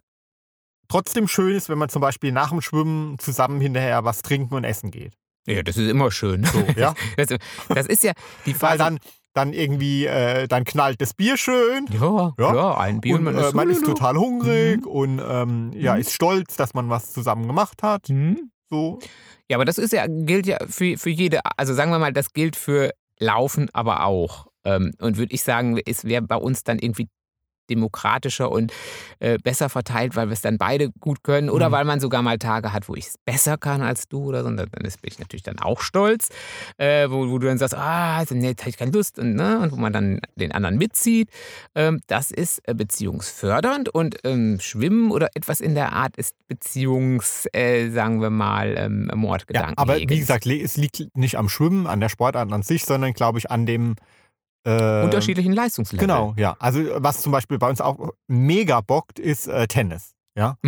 trotzdem schön ist, wenn man zum Beispiel nach dem Schwimmen zusammen hinterher was trinken und essen geht. Ja, das ist immer schön. So, ja. Das, das ist ja die Weil Phase. dann, dann irgendwie, äh, dann knallt das Bier schön. ja, Ja. klar, ein Bier und und äh, man ist total hungrig und ähm, ja, Mhm. ist stolz, dass man was zusammen gemacht hat. Mhm. So. Ja, aber das ist ja, gilt ja für, für jede, also sagen wir mal, das gilt für Laufen aber auch. Ähm, und würde ich sagen, es wäre bei uns dann irgendwie demokratischer und äh, besser verteilt, weil wir es dann beide gut können oder Mhm. weil man sogar mal Tage hat, wo ich es besser kann als du oder so. Und dann ist- bin ich natürlich dann auch stolz, äh, wo, wo du dann sagst, ah, also, nee, jetzt habe ich keine Lust und, ne, und wo man dann den anderen mitzieht. Ähm, das ist äh, beziehungsfördernd und ähm, Schwimmen oder etwas in der Art ist Beziehungs, äh, sagen wir mal, ähm, Ja, Mordgedanken. aber wie gesagt, es liegt nicht am Schwimmen, an der Sportart an sich, sondern glaube ich an dem äh, unterschiedlichen Leistungslevel. Genau, ja. Also was zum Beispiel bei uns auch mega bockt, ist äh, Tennis. Ja.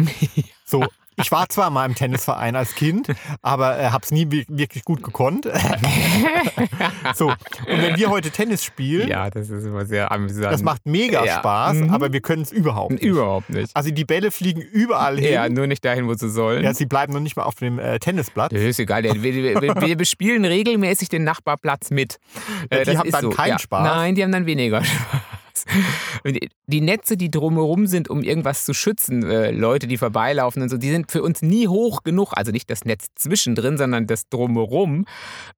So, ich war zwar mal im Tennisverein als Kind, aber äh, habe es nie wi- wirklich gut gekonnt. so, und wenn wir heute Tennis spielen, ja, das ist immer sehr amüsant. das macht mega Ja. Spaß, Mhm. aber wir können es überhaupt nicht. Überhaupt nicht. Also die Bälle fliegen überall hin. Ja, nur nicht dahin, wo sie sollen. Ja, sie bleiben noch nicht mal auf dem äh, Tennisplatz. Das ist egal. Wir, wir, wir, bespielen regelmäßig den Nachbarplatz mit. Äh, die haben dann so. keinen ja. Spaß. Nein, die haben dann weniger Spaß. Und die- Netze, die drumherum sind, um irgendwas zu schützen, äh, Leute, die vorbeilaufen und so, die sind für uns nie hoch genug. Also nicht das Netz zwischendrin, sondern das drumherum.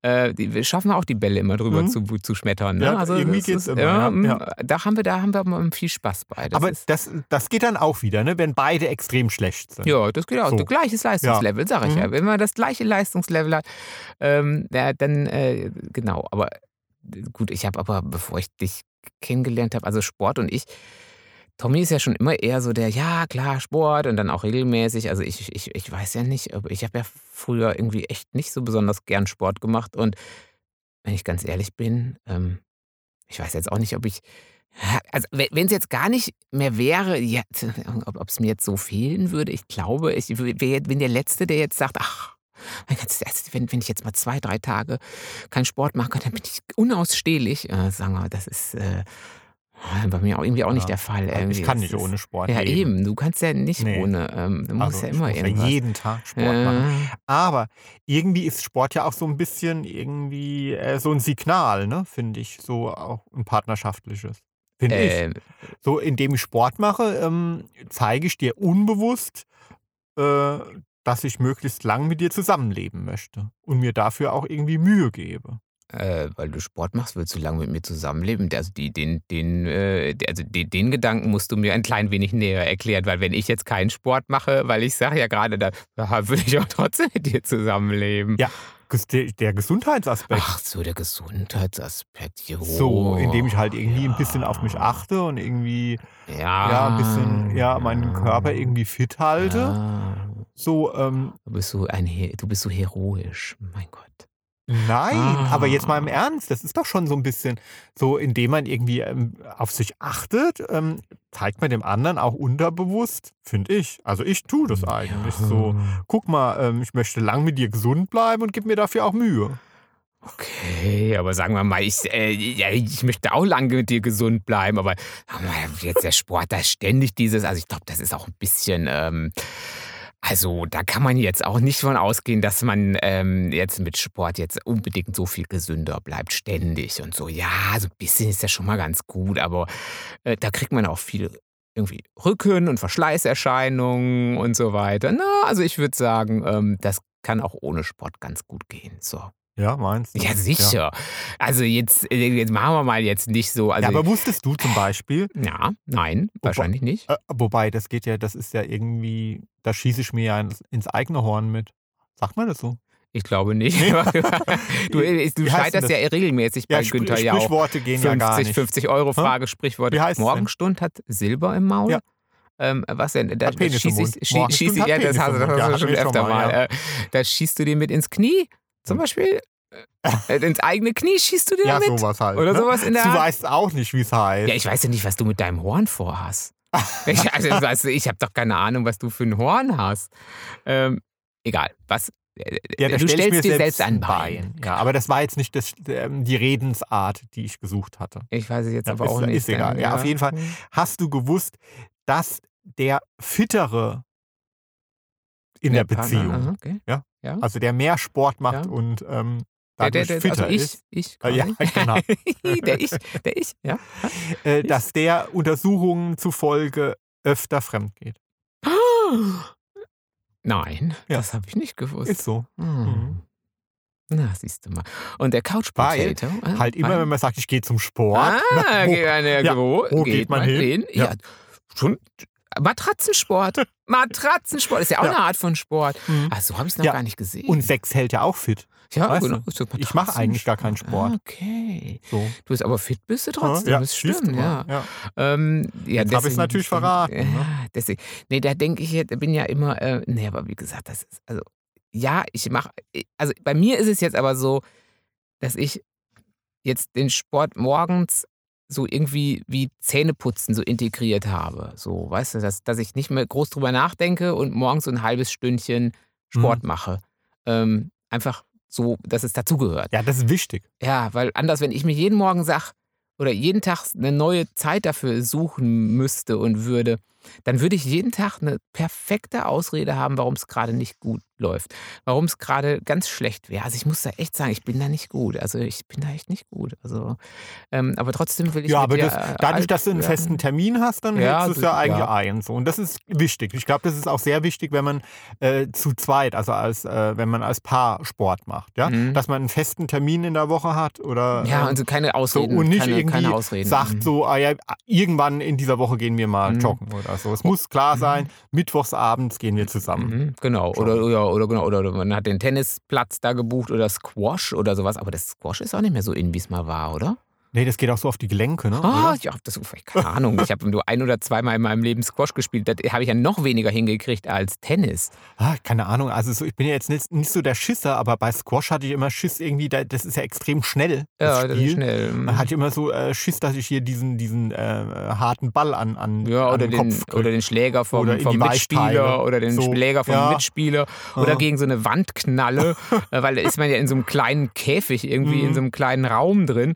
Äh, die, wir schaffen auch die Bälle immer drüber Mhm. zu, zu schmettern. Ne? Ja, also irgendwie geht's ist, immer, Ja, ja, mm, ja. Da haben wir, da haben wir viel Spaß bei. Das aber das, das geht dann auch wieder, ne? wenn beide extrem schlecht sind. Ja, das geht auch. So. Gleiches Leistungslevel, sag ich Mhm. ja. Wenn man das gleiche Leistungslevel hat, ähm, ja, dann äh, genau. Aber äh, gut, ich habe aber, bevor ich dich kennengelernt habe, also Sport und ich, Tommy ist ja schon immer eher so der, ja klar, Sport und dann auch regelmäßig. Also ich, ich, ich weiß ja nicht, ich habe ja früher irgendwie echt nicht so besonders gern Sport gemacht. Und wenn ich ganz ehrlich bin, ähm, ich weiß jetzt auch nicht, ob ich. Also, wenn es jetzt gar nicht mehr wäre, ja, ob es mir jetzt so fehlen würde, ich glaube, ich wär- bin der Letzte, der jetzt sagt, ach, Mein Gott, wenn, wenn ich jetzt mal zwei, drei Tage keinen Sport mache, dann bin ich unausstehlich. Äh, sagen wir, das ist äh, bei mir auch irgendwie auch nicht Ja. der Fall. Also Irgendwie. ich kann nicht ohne Sport Ja, leben. eben. Du kannst ja nicht Nee. ohne. Ähm, du musst Also ja immer muss irgendwas. ja jeden Tag Sport machen. Äh, Aber irgendwie ist Sport ja auch so ein bisschen irgendwie äh, so ein Signal, ne, finde ich, so auch ein partnerschaftliches. Finde ich. äh, So, indem ich Sport mache, ähm, zeige ich dir unbewusst, äh, dass ich möglichst lang mit dir zusammenleben möchte und mir dafür auch irgendwie Mühe gebe. Äh, weil du Sport machst, willst du lange mit mir zusammenleben? Also, die, den, den, äh, also den, den Gedanken musst du mir ein klein wenig näher erklären, weil wenn ich jetzt keinen Sport mache, weil ich sage ja gerade, da da würde ich auch trotzdem mit dir zusammenleben. Ja, der, Gesundheitsaspekt. Ach so, der Gesundheitsaspekt. Jo. So, indem ich halt irgendwie ein bisschen ja. auf mich achte und irgendwie, Ja, ja, ein bisschen, ja, meinen Körper irgendwie fit halte. Ja. So, ähm, Du bist so ein, He- du bist so heroisch, mein Gott. Nein, aber jetzt mal im Ah. Ernst, das ist doch schon so ein bisschen so, indem man irgendwie ähm, auf sich achtet, ähm, zeigt man dem anderen auch unterbewusst, finde ich. Also ich tue das eigentlich so. Guck mal, ähm, ich möchte lang mit dir gesund bleiben und gib mir dafür auch Mühe. Okay, aber sagen wir mal, ich, äh, ja, ich möchte auch lange mit dir gesund bleiben, aber mal, jetzt der Sport, da ist ständig dieses, also ich glaube, das ist auch ein bisschen, ähm, also da kann man jetzt auch nicht von ausgehen, dass man ähm, jetzt mit Sport jetzt unbedingt so viel gesünder bleibt, ständig und so. Ja, so ein bisschen ist ja schon mal ganz gut, aber äh, da kriegt man auch viel irgendwie Rücken- und Verschleißerscheinungen und so weiter. Na, also ich würde sagen, ähm, das kann auch ohne Sport ganz gut gehen. So. Ja, meinst du? Ja, sicher. Also jetzt, äh, jetzt machen wir mal jetzt nicht so. Also, ja, aber wusstest du zum Beispiel, ja, nein, wahrscheinlich nicht. äh, wobei das geht ja, das ist ja irgendwie, da schieße ich mir ja ins, ins eigene Horn mit. Sagt man das so? Ich glaube nicht. Du du scheiterst ja regelmäßig bei Ja, Günther ja auch. Sprichworte gehen ja gar 50, nicht. 50 Euro Frage, Sprichwort. Wie heißt es denn? Morgenstund hat Silber im Maul. Ja. Ähm, was denn? Da schieß Mund. ich, schieß hat ja, das hast, das Mund. hast Ja, du schon wir schon öfter mal, mal. ja. Äh, da schießt du dir mit ins Knie, zum Beispiel. Äh, ins eigene Knie schießt du dir Ja, damit. sowas halt. Oder ne? sowas in der Du weißt auch nicht, wie es heißt. Ja, ich weiß ja nicht, was du mit deinem Horn vorhast. ich also, also, ich habe doch keine Ahnung, was du für ein Horn hast. Ähm, egal, was. äh, Ja, da du stell stellst dir selbst ein Bein. Ja, aber das war jetzt nicht das, ähm, die Redensart, die ich gesucht hatte. Ich weiß es jetzt Ja, aber ist- auch nicht. ist egal. Ja, auf jeden Fall. Hast du gewusst, dass der Fittere in der, Partner, Beziehung, okay. Ja. ja. also der mehr Sport macht Ja. und ähm, Der, dadurch der, der, fitter also ich, ist, ich, Äh, ja, genau. der ich, der ich, ja. äh, dass der Untersuchungen zufolge öfter fremd geht. Nein, Ja. das habe ich nicht gewusst. Ist so. Hm. Na, siehst du mal. Und der Couch Weil Potato. äh, Halt immer, weil- wenn man sagt, ich gehe zum Sport. Ah, na, wo, geht man, ja, ja, wo, wo geht man hin? Ja. Ja. schon Matratzensport. Matratzensport ist ja auch Ja. eine Art von Sport. Mhm. Ach, so habe ich es noch Ja. gar nicht gesehen. Und Sex hält ja auch fit. ja, genau. so ich mache eigentlich gar keinen Sport. Ah, okay. So. Du bist aber fit, bist du trotzdem. ja, das stimmt, du ja. ja. Ähm, ja, Jetzt hab ich's deswegen- natürlich verraten, Ja, ne? deswegen. Nee, da denke ich, jetzt- bin ja immer, äh, nee, aber wie gesagt, das ist, also, ja, ich mache, also bei mir ist es jetzt aber so, dass ich jetzt den Sport morgens so irgendwie wie Zähneputzen so integriert habe. So, weißt du, dass, dass ich nicht mehr groß drüber nachdenke und morgens so ein halbes Stündchen Sport mache. Ähm, einfach so, dass es dazugehört. Ja, das ist wichtig. Ja, weil anders, wenn ich mir jeden Morgen sag oder jeden Tag eine neue Zeit dafür suchen müsste und würde, dann würde ich jeden Tag eine perfekte Ausrede haben, warum es gerade nicht gut läuft. Warum es gerade ganz schlecht wäre. Also ich muss da echt sagen, ich bin da nicht gut. Also ich bin da echt nicht gut. Also, ähm, aber trotzdem will ich Ja, aber das, dadurch, dass du einen festen Termin hast, dann Ja, hältst du es ja eigentlich ja. ein. So. Und das ist wichtig. Ich glaube, das ist auch sehr wichtig, wenn man äh, zu zweit, also als, äh, wenn man als Paar Sport macht. Ja? Mhm. Dass man einen festen Termin in der Woche hat oder Ja, ähm, und so keine so, Ausreden. und nicht keine, irgendwie keine sagt Mhm. so, ah ja, irgendwann in dieser Woche gehen wir mal Mhm. joggen oder so. Es muss klar sein, mittwochsabends gehen wir zusammen. Mhm, genau. Oder, oder, oder, genau. Oder man hat den Tennisplatz da gebucht oder Squash oder sowas. Aber das Squash ist auch nicht mehr so in, wie es mal war, oder? Nee, das geht auch so auf die Gelenke, ne? Ah, Oder? ja, das keine Ahnung. Ich habe nur ein oder zweimal in meinem Leben Squash gespielt. Das habe ich ja noch weniger hingekriegt als Tennis. Ah, keine Ahnung. Also so, ich bin ja jetzt nicht, nicht so der Schisser, aber bei Squash hatte ich immer Schiss irgendwie, da- das ist ja extrem schnell. Das Ja, das Spiel. ist schnell. Man hatte immer so äh, Schiss, dass ich hier diesen, diesen äh, harten Ball an, an, Ja, an oder den den, Kopf krieg. oder den Schläger vom, Oder in vom Mitspieler oder den So, Schläger vom ja. Mitspieler oder Ah. gegen so eine Wand knalle, äh, weil da ist man ja in so einem kleinen Käfig irgendwie, in Mhm. so einem kleinen Raum drin.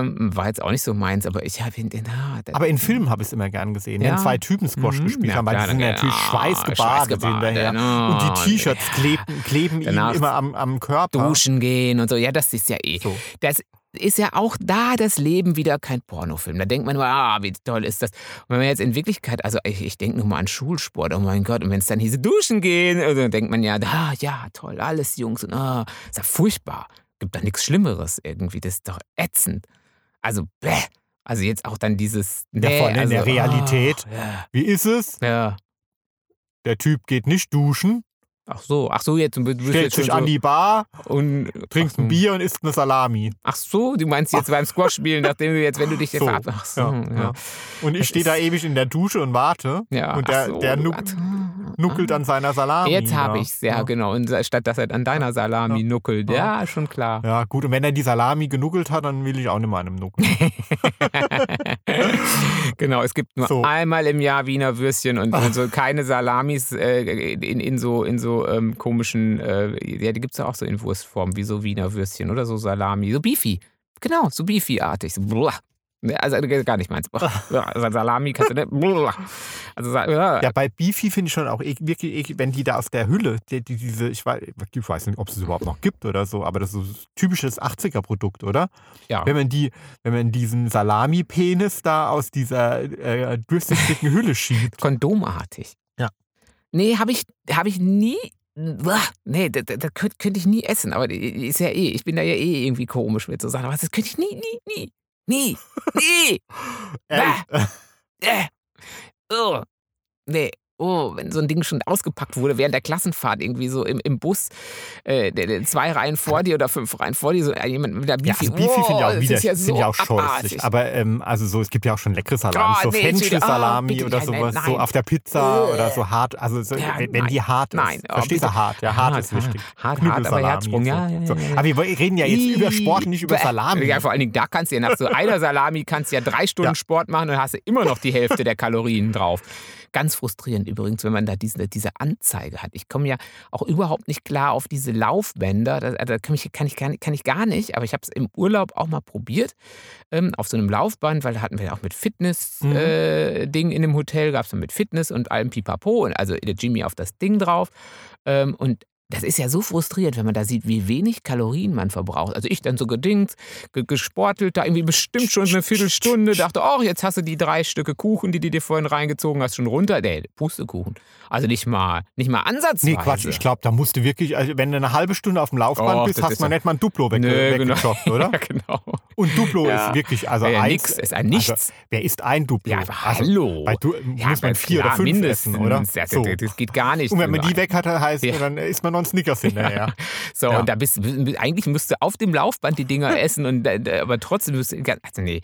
Ähm, war jetzt auch nicht so meins, aber ich habe ihn. Das- Aber in Filmen habe ich es immer gern gesehen, Ja. wenn zwei Typen Squash Mhm, gespielt ja, haben, weil klar, die sind dann- natürlich schweißgebadet hinterher. oh, Und die T-Shirts ja. kleben, kleben ihnen Danach immer am, am Körper. duschen gehen und so. Ja, das ist ja eh. So. Das ist ja auch da das Leben wieder kein Pornofilm. Da denkt man nur, ah, wie toll ist das. Und wenn man jetzt in Wirklichkeit, also ich, ich denke nur mal an Schulsport, oh mein Gott, und wenn es dann hieße duschen gehen, also dann denkt man ja, ah, ja, toll, alles Jungs und ah, ist ja furchtbar. Gibt da nichts Schlimmeres irgendwie, das ist doch ätzend. Also, bäh. Also jetzt auch dann dieses, Ja, nee, vor allem in also, der Realität. ah, ja, Wie ist es? ja. Der Typ geht nicht duschen, Ach so, ach so, jetzt, du bist stellt jetzt sich an so, die Bar, und so. ein Bier und isst eine Salami. Ach so, du meinst jetzt beim Squash spielen, nachdem du jetzt, wenn du dich So, verab- Ach so, Ja, ja. ja. Und ich stehe da ewig in der Dusche und warte. Ja, und der, so, der du nuckelt an seiner Salami. Jetzt habe ja. ich's, ja, genau. Und statt dass er an deiner Salami Ja. nuckelt. Ja, schon klar. Ja, gut. Und wenn er die Salami genuckelt hat, dann will ich auch nicht an einem nuckeln. genau, es gibt nur So. einmal im Jahr Wiener Würstchen und, und so keine Salamis äh, in, in so, in so ähm, komischen, äh, ja, die gibt es ja auch so in Wurstform, wie so Wiener Würstchen oder so Salami. So Beefy. Genau, so Beefy-artig. So. Also äh, gar nicht meins. Also Salami kannst du nicht. Also ja. Ja, bei Beefy finde ich schon auch ek- wirklich eklig, wenn die da aus der Hülle, die, die, diese, ich weiß, ich weiß nicht, ob es es überhaupt noch gibt oder so, aber das ist so ein typisches 80er-Produkt, oder? ja. Wenn man die, wenn man diesen Salami-Penis da aus dieser äh, durchsichtigen Hülle schiebt. kondomartig. Ja. Nee, habe ich, hab ich nie. Nee, das, das könnte könnt ich nie essen. Aber ist ja eh, ich bin da ja eh irgendwie komisch mit so Sachen. Aber das könnte ich nie, nie, nie. Nie. Nie. Äh, äh, Äh. Oh. Oh, wenn so ein Ding schon ausgepackt wurde während der Klassenfahrt irgendwie so im, im Bus, äh, zwei Reihen vor dir oder fünf Reihen vor dir, so äh, jemand mit der ja, Beefy. also Beefy finde ich oh, auch das wieder, ja so ich auch scheußlich. Aber ähm, also so, es gibt ja auch schon leckere Salami, Oh, so nee. Fenchel-Salami Oh, oder nein, sowas, nein, so nein. auf der Pizza Äh. oder so hart. Also so, Ja, wenn, nein, die hart ist. nein, oh, Verstehst du hart? Ja, hart, Hart, ist wichtig. hart, hart, aber Herzsprung, ja, ja, So. ja, ja. Aber wir reden ja jetzt über Sport, nicht über. Salami. Ja, vor allen Dingen, da kannst du ja nach so einer Salami kannst du ja drei Stunden Ja. Sport machen und hast du immer noch die Hälfte der Kalorien drauf. Ganz frustrierend übrigens, wenn man da diese, diese Anzeige hat. Ich komme ja auch überhaupt nicht klar auf diese Laufbänder. Da, da kann, ich, kann, ich, kann, ich gar nicht, aber ich habe es im Urlaub auch mal probiert. Ähm, auf so einem Laufband, weil da hatten wir ja auch mit Fitness-Ding Mhm. äh, in dem Hotel, gab es dann mit Fitness und allem Pipapo. Und also der Jimmy auf das Ding drauf. Ähm, und das ist ja so frustrierend, wenn man da sieht, wie wenig Kalorien man verbraucht. Also ich dann so gedingt, ge gesportelt, da irgendwie bestimmt schon eine Viertelstunde, dachte, oh, jetzt hast du die drei Stücke Kuchen, die du dir vorhin reingezogen hast, schon runter. Nee, Pustekuchen. Also nicht mal, nicht mal ansatzweise. Nee, Quatsch, ich glaube, da musst du wirklich, also wenn du eine halbe Stunde auf dem Laufband Och, bist, das hast ist du nicht mal ein Duplo wegge Nö, genau. weggejoggt, oder? Ja, genau. Und Duplo Ja. ist wirklich, also Ja, ja, eins, nix, ist ein Nichts. Also, wer isst ein Duplo? Ja, aber also, hallo. Bei du, ja, muss man vier klar, oder fünf mindestens. essen, oder? Ja, So. das, das geht gar nicht. Und wenn man die weg hat, heißt, Ja. dann isst man noch einen Snickers hinterher. So, Ja. und da bist du, eigentlich musst du auf dem Laufband die Dinger essen, und, äh, aber trotzdem musst du, also nee.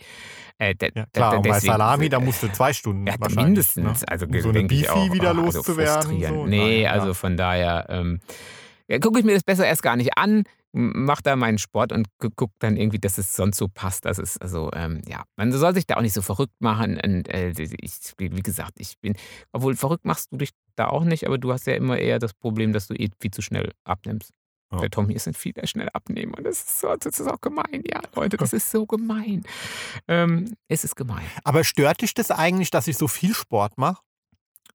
Äh, da, Ja, klar, da- und bei Salami, da musst du zwei Stunden Ja, mindestens. Ne? Also um so eine Beefy auch, wieder oh, also loszuwerden. frustrierend. So. Nee, Nein, also von daher ähm, ja, gucke ich mir das besser erst gar nicht an, m- mach da meinen Sport und gu- guck dann irgendwie, dass es sonst so passt. Das ist also, ähm, ja, man soll sich da auch nicht so verrückt machen. Und äh, ich, wie gesagt, ich bin, obwohl verrückt machst du dich da auch nicht, aber du hast ja immer eher das Problem, dass du eh viel zu schnell abnimmst. Ja. Der Tommy ist ein viel schnell abnehmen und das ist, so, das ist auch gemein, ja, Leute, das ist so gemein. Ähm, es ist gemein. Aber stört dich das eigentlich, dass ich so viel Sport mache?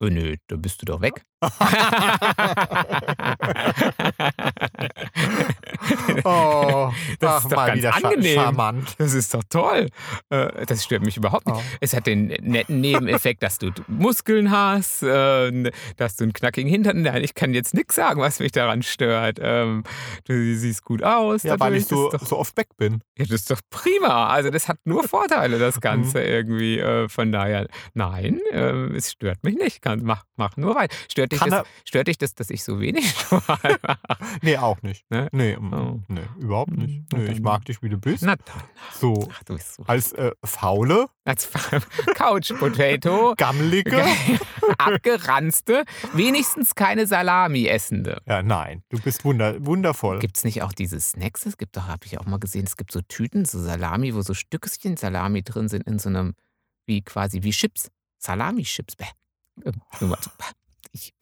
Oh, nö, da bist du doch weg. Oh, Das ach, ist doch mal ganz angenehm. charmant. Das ist doch toll. Äh, Das stört mich überhaupt nicht. Oh. Es hat den netten Nebeneffekt, dass du Muskeln hast, äh, dass du einen knackigen Hintern. Nein, ich kann jetzt nichts sagen, was mich daran stört. Ähm, Du siehst gut aus. Ja, weil ich so, doch, so oft weg bin. ja, das ist doch prima. Also das hat nur Vorteile, das Ganze Mhm. irgendwie. Äh, Von daher, nein, es stört mich nicht. Mach, mach nur weiter. Stört dich, das, stört dich das, dass ich so wenig Sport mache? Nee, auch nicht. Ne? Nee, mm. Oh. Nein. Nee, überhaupt nicht. Na Nee, ich dann- mag dich, wie du bist. Na dann. So Ach, du bist so. als äh, faule, Als Couch Potato. gammelige. Abgeranzte, wenigstens keine Salami essende. Ja, nein, du bist wunder, wundervoll. Gibt es nicht auch diese Snacks? Es gibt doch, habe ich auch mal gesehen, es gibt so Tüten, so Salami, wo so Stückchen Salami drin sind in so einem, wie quasi wie Chips. Salami-Chips. Nur mal so, bäh. Ich-.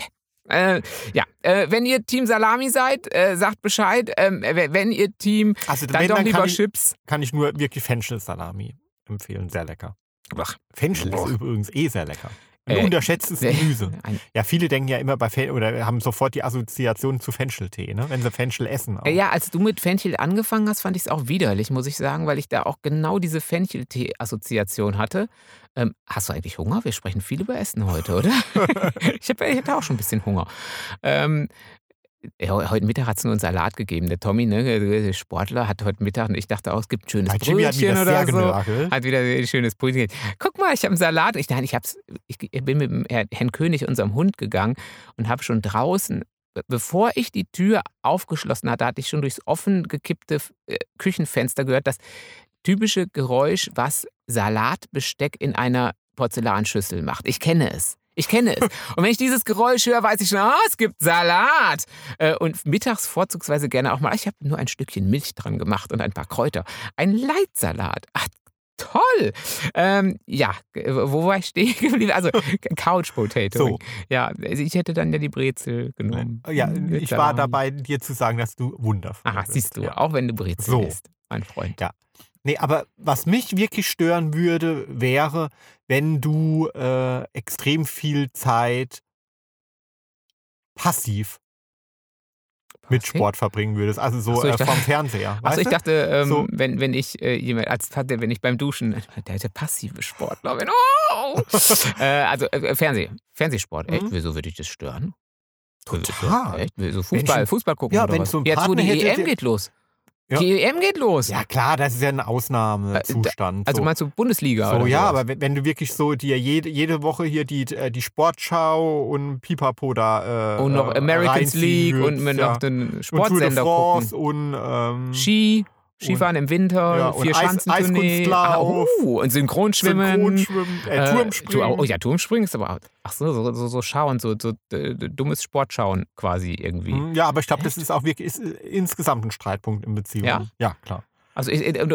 Äh, ja, äh, wenn ihr Team Salami seid, äh, sagt Bescheid. Ähm, wenn ihr Team, Also dann wenn, doch dann lieber kann ich, Chips. kann ich nur wirklich Fenchel-Salami empfehlen. Sehr lecker. Ach, Fenchel ist übrigens eh sehr lecker. Ein Äh, unterschätztes äh, Gemüse. Ja, viele denken ja immer bei Fen oder haben sofort die Assoziation zu Fencheltee, ne? wenn sie Fenchel essen. Auch. Äh, Ja, als du mit Fenchel angefangen hast, fand ich es auch widerlich, muss ich sagen, weil ich da auch genau diese Fencheltee-Assoziation hatte. Ähm, hast du eigentlich Hunger? Wir sprechen viel über Essen heute, oder? ich, hab, ich hatte auch schon ein bisschen Hunger. Ähm, ja, heute Mittag hat es nur einen Salat gegeben. Der Tommy, ne, der Sportler, hat heute Mittag, und ich dachte auch, es gibt ein schönes Bei Jimmy hat Brötchen das oder sehr so. genörgelt. Hat wieder ein schönes Brötchen. Guck mal, ich habe einen Salat. Ich, nein, ich, hab's, ich bin mit dem Herrn Herrn König, unserem Hund, gegangen und habe schon draußen, be- bevor ich die Tür aufgeschlossen hatte, hatte ich schon durchs offen gekippte äh, Küchenfenster gehört, das typische Geräusch, was Salatbesteck in einer Porzellanschüssel macht. Ich kenne es. Ich kenne es. Und wenn ich dieses Geräusch höre, weiß ich schon, ah, es gibt Salat. Äh, Und mittags vorzugsweise gerne auch mal, ich habe nur ein Stückchen Milch dran gemacht und ein paar Kräuter. Ein Leitsalat. Ach, toll. Ähm, ja, g- wo war ich stehen geblieben? Also Couch Potato. So. Ja, also ich hätte dann ja die Brezel genommen. Ja, Mit ich war dabei, dir zu sagen, dass du wundervoll Aha, bist. siehst du, Ja. auch wenn du Brezel So. isst, mein Freund. Ja. Nee, aber was mich wirklich stören würde, wäre, wenn du äh, extrem viel Zeit passiv mit Okay. Sport verbringen würdest. Also so so, ich äh, vom dachte- Fernseher. Weißt ich dachte, ähm, So. wenn, wenn ich äh, jemand, als hatte, wenn ich beim Duschen, der, der passive Sportler bin. Oh! äh, also äh, Fernseh, Fernsehsport, echt? Mhm. Wieso würde ich das stören? Total. Echt? So Fußball, ich- Fußball gucken ja, oder wenn was? so ein Jetzt, wo die hätte, EM geht los. Ja. Die EM geht los. Ja klar, das ist ja ein Ausnahmezustand. also so. meinst du Bundesliga so, oder ja, sowas? aber wenn, wenn du wirklich so dir jede, jede Woche hier die, äh, die Sportschau und Pipapo da äh, Und noch äh, Americans League würdest, und ja. noch den und Sportsender France gucken. und ähm, Ski, Skifahren im Winter, ja, und vier Eis- Schanzentournee. Eiskunstlauf, uh, und Synchronschwimmen. Synchronschwimmen, äh, Äh, Turmspringen. Tu- Oh ja, Turmspringen ist aber. Ach so, so, so, so schauen, so, so äh, dummes Sportschauen quasi irgendwie. Hm, Ja, aber ich glaube, das ist auch wirklich ist, äh, insgesamt ein Streitpunkt in Beziehungen. Ja? Ja, klar. Also,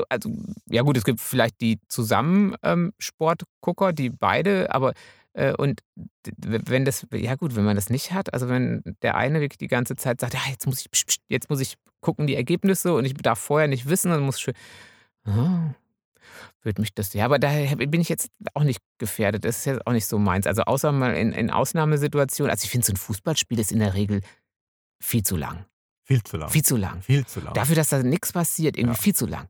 also, ja gut, es gibt vielleicht die zusammen ähm, Sportgucker, die beide, aber und d- wenn das, ja gut, wenn man das nicht hat, also wenn der eine wirklich die ganze Zeit sagt, ja, jetzt muss ich, jetzt muss ich gucken die Ergebnisse und ich darf vorher nicht wissen, dann muss ich, ah, würde mich das, ja, aber da bin ich jetzt auch nicht gefährdet, das ist jetzt auch nicht so meins. Also außer mal in, in Ausnahmesituationen, also ich finde so ein Fußballspiel ist in der Regel viel zu lang, Viel zu lang. viel zu lang. Viel zu lang. Dafür, dass da nichts passiert, irgendwie Ja. viel zu lang.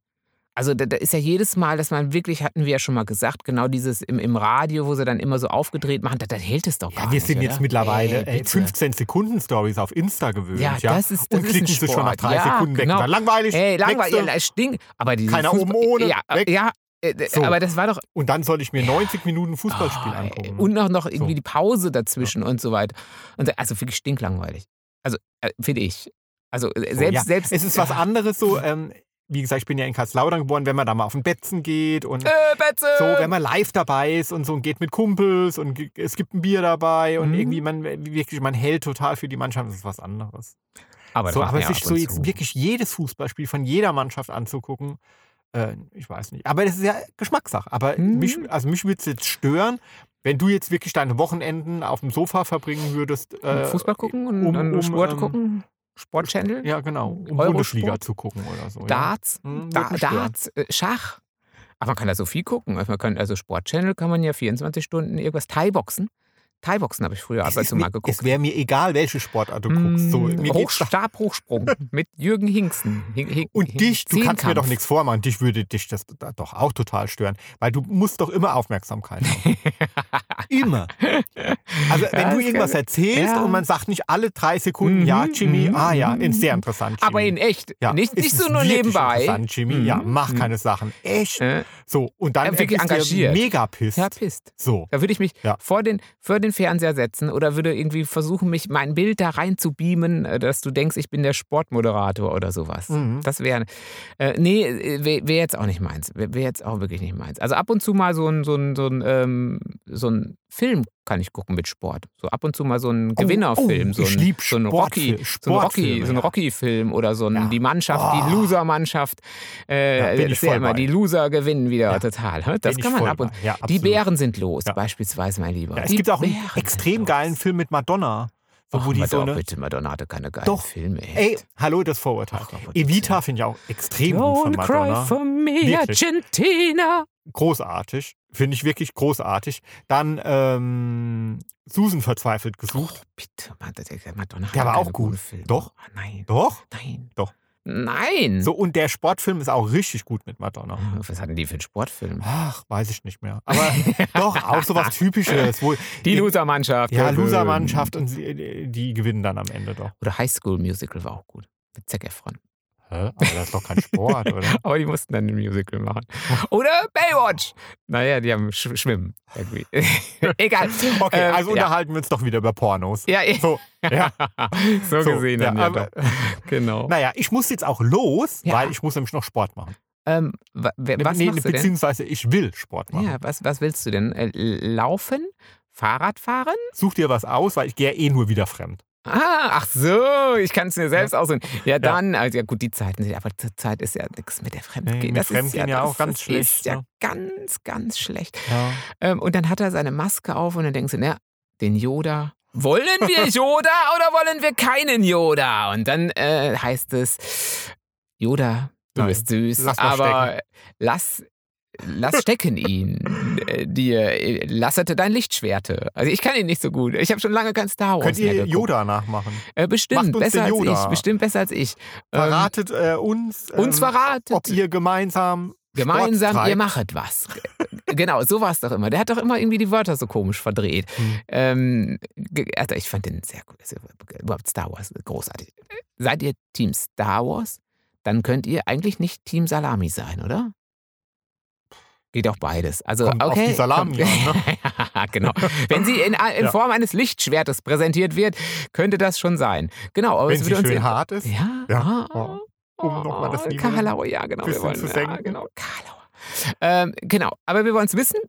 Also da, da ist ja jedes Mal, dass man wirklich, hatten wir ja schon mal gesagt, genau dieses im, im Radio, wo sie dann immer so aufgedreht machen, da, hält es doch gar ja, wir nicht, sind oder? jetzt mittlerweile Ey, ey, bitte. 15 Sekunden Stories auf Insta gewöhnt. Ja, Ja, das ist- das Und ist klicken sie schon nach drei Ja, Sekunden weg. genau. Dann langweilig. Ey, langweilig, ja, stinkt. Aber diese Keiner Fußball- oben ohne, Ja, weg. ja äh, So. aber das war doch. Und dann soll ich mir 90 Minuten Fußballspiel Oh, angucken. und noch, noch irgendwie So. die Pause dazwischen und so weiter. Und, also wirklich stinklangweilig. Also, äh, finde ich. Also, äh, So, selbst, ja. selbst. Es ist was anderes so. Ähm, wie gesagt, ich bin ja in Karlslaudern geboren, wenn man da mal auf den Betzen geht und Äh, Betze! so, wenn man live dabei ist und so und geht mit Kumpels und es gibt ein Bier dabei und Mhm. irgendwie man wirklich man hält total für die Mannschaft, das ist was anderes. aber so, aber sich so jetzt wirklich jedes Fußballspiel von jeder Mannschaft anzugucken, äh, ich weiß nicht. Aber das ist ja Geschmackssache. Aber Mhm. mich, also mich würde es jetzt stören, wenn du jetzt wirklich deine Wochenenden auf dem Sofa verbringen würdest. Äh, Fußball gucken und, um- um, Sport ähm, gucken? Sportchannel? Ja, genau. Um Eurosport? Bundesliga zu gucken oder so. Ja. Darts, Hm, da. Darts, äh, Schach. Aber man kann da so viel gucken. Also, man kann, also Sportchannel kann man ja 24 Stunden irgendwas. Thai-Boxen. Thai-Boxen habe ich früher ab und zu mal geguckt. es wäre mir egal, welche Sportart du guckst. So, Mm, Hochstabhochsprung mit Jürgen Hinksen. Hin, hin, und dich, du kannst mir doch nichts vormachen. Dich würde dich das da doch auch total stören. Weil du musst doch immer Aufmerksamkeit haben. Immer. Also, wenn Ja, du irgendwas erzählst ja. und man sagt nicht alle drei Sekunden, Mhm, ja, Jimmy, mhm, ah ja, ist sehr interessant. Jimmy. Aber in echt. ja, nicht nicht so nur nebenbei. Interessant, Jimmy, ja, Mhm, mach mhm. keine Sachen. Echt. So, und dann Ja, wirklich engagiert. mega pisst. ja, pisst. So. Da würde ich mich Ja. vor, den, vor den Fernseher setzen oder würde irgendwie versuchen, mich mein Bild da rein zu beamen, äh, dass du denkst, ich bin der Sportmoderator oder sowas. Mhm. Das wäre. Äh, nee, wäre wär jetzt auch nicht meins. Wäre wär jetzt auch wirklich nicht meins. Also ab und zu mal so ein, so ein, so ein, ähm, so ein Film kann ich gucken mit Sport. So ab und zu mal so ein Gewinnerfilm. oh, so ein, ich lieb so ein Rocky, so ein Rocky, Sportfilme, so ein ja. Rocky-Film oder so ein, Ja. die Mannschaft, Oh. die Loser-Mannschaft. Äh, Ja, bin ich das ist ja voll immer, bei. die Loser gewinnen wieder Ja. total. hä? Das Bin kann ich man ab und. Ja, Die. Bären sind los, Ja. beispielsweise, mein Lieber. Ja, es Die gibt auch einen Bären extrem geilen Film mit Madonna. So, Ach, wo die so Madonna, eine. bitte, Madonna hatte keine geilen Doch. Filme. echt. Ey, hallo, das Vorurteil. Ach, Evita finde ich auch extrem gut von Don't Madonna. cry for me, Wirklich. Argentina. Großartig. Finde ich wirklich großartig. Dann ähm, Susan verzweifelt gesucht. Oh, bitte, Madonna Der hat war auch gut. Doch. Ah, Nein, Doch. nein. Doch. Nein. So, und der Sportfilm ist auch richtig gut mit Madonna. Ah, Was hatten die für einen Sportfilm? Ach, weiß ich nicht mehr. Aber doch, auch so was Typisches. Wo, Die Loser-Mannschaft. Ja, ähm, Loser-Mannschaft und sie, die gewinnen dann am Ende doch. Oder High School Musical war auch gut. Mit Zac Efron. Hä? Aber das ist doch kein Sport, oder? Aber die mussten dann ein Musical machen. Oder Baywatch. Naja, die haben Sch Schwimmen. Egal. Okay, Ähm, also ja. unterhalten wir uns doch wieder über Pornos. Ja, ja. So, ja. so, So, gesehen ja, dann ja, aber-. Genau. Naja, ich muss jetzt auch los, Ja. weil ich muss nämlich noch Sport machen. Ähm, was nee, machst du denn? beziehungsweise ich will Sport machen. Ja, was, was willst du denn? Äh, Laufen? Fahrrad fahren? Such dir was aus, weil ich gehe eh nur wieder fremd. Ah, ach so, ich kann es mir selbst aussuchen. Ja, dann, also ja gut, die Zeiten sind, aber zur Zeit ist ja nichts mit der Fremdgehen. Nee, mit das ist Fremdgehen ja das, auch ganz das schlecht, Ist ja ne? ganz, ganz schlecht. Ja. Ähm, und dann hat er seine Maske auf und dann denkst du, na, den Yoda. Wollen wir Yoda oder wollen wir keinen Yoda? Und dann äh, heißt es, Yoda, du Nein, bist süß, lass aber lass, lass stecken ihn. Äh, dir, äh, lassete dein Lichtschwerte. Also ich kann ihn nicht so gut. Ich habe schon lange kein Star Wars Könnt ihr geguckt. Yoda nachmachen? Äh, bestimmt, Macht uns besser als ich. Bestimmt besser als ich. Ähm, Verratet äh, uns, uns ähm, verratet. ob ihr gemeinsam Gemeinsam, ihr machet was. genau, so war es doch immer. Der hat doch immer irgendwie die Wörter so komisch verdreht. Hm. Ähm, also ich fand den sehr gut. Überhaupt Star Wars, großartig. Seid ihr Team Star Wars? Dann könnt ihr eigentlich nicht Team Salami sein, oder? Geht auch beides. Also, Kommt auf okay. die Salami an, genau. Wenn sie in, in Ja. Form eines Lichtschwertes präsentiert wird, könnte das schon sein. Genau, aber Wenn es sie schön in- hart ist. ja, Ja, ah, ja. Um noch mal das oh, Niveau Karlauer, ja, genau. Wir wollen, zu ja, senken. genau, Karlauer. Ähm, genau, aber wir wollen es wissen.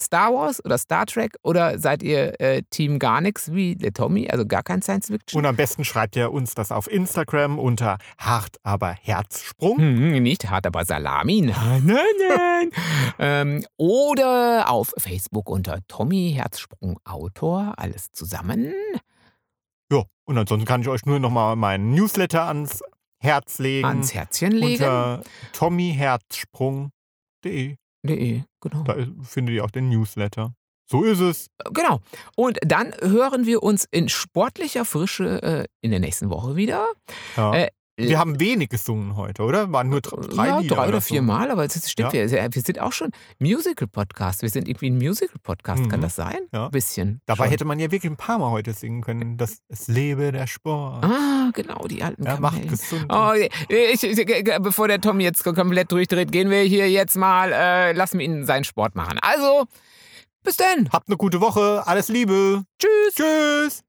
Star Wars oder Star Trek oder seid ihr äh, Team gar nichts wie der Tommy, also gar kein Science Fiction? Und am besten schreibt ihr uns das auf Instagram unter hart aber Herzsprung. Hm, nicht hart, aber Salami. Nein, nein, nein. ähm, oder auf Facebook unter Tommy Herzsprung Autor. Alles zusammen. Ja, und ansonsten kann ich euch nur nochmal meinen Newsletter ans Herz legen. Ans Herzchen legen. unter tommyherzsprung.de. Nee, genau. Da findet ihr auch den Newsletter. So ist es. Genau. Und dann hören wir uns in sportlicher Frische äh, in der nächsten Woche wieder. Ja. Äh, wir haben wenig gesungen heute, oder? Waren nur dr- drei ja, Lieder drei oder so. vier Mal, aber es stimmt, Ja. wir, wir sind auch schon Musical-Podcast. Wir sind irgendwie ein Musical-Podcast, kann Mhm. das sein? Ja. Ein bisschen. Dabei schon. hätte man ja wirklich ein paar Mal heute singen können. Das es lebe der Sport. Ah, genau, die alten ja, macht gesund. Oh, ich, ich, bevor der Tom jetzt komplett durchdreht, gehen wir hier jetzt mal, äh, lassen wir ihn seinen Sport machen. Also, bis dann. Habt eine gute Woche. Alles Liebe. Tschüss. Tschüss.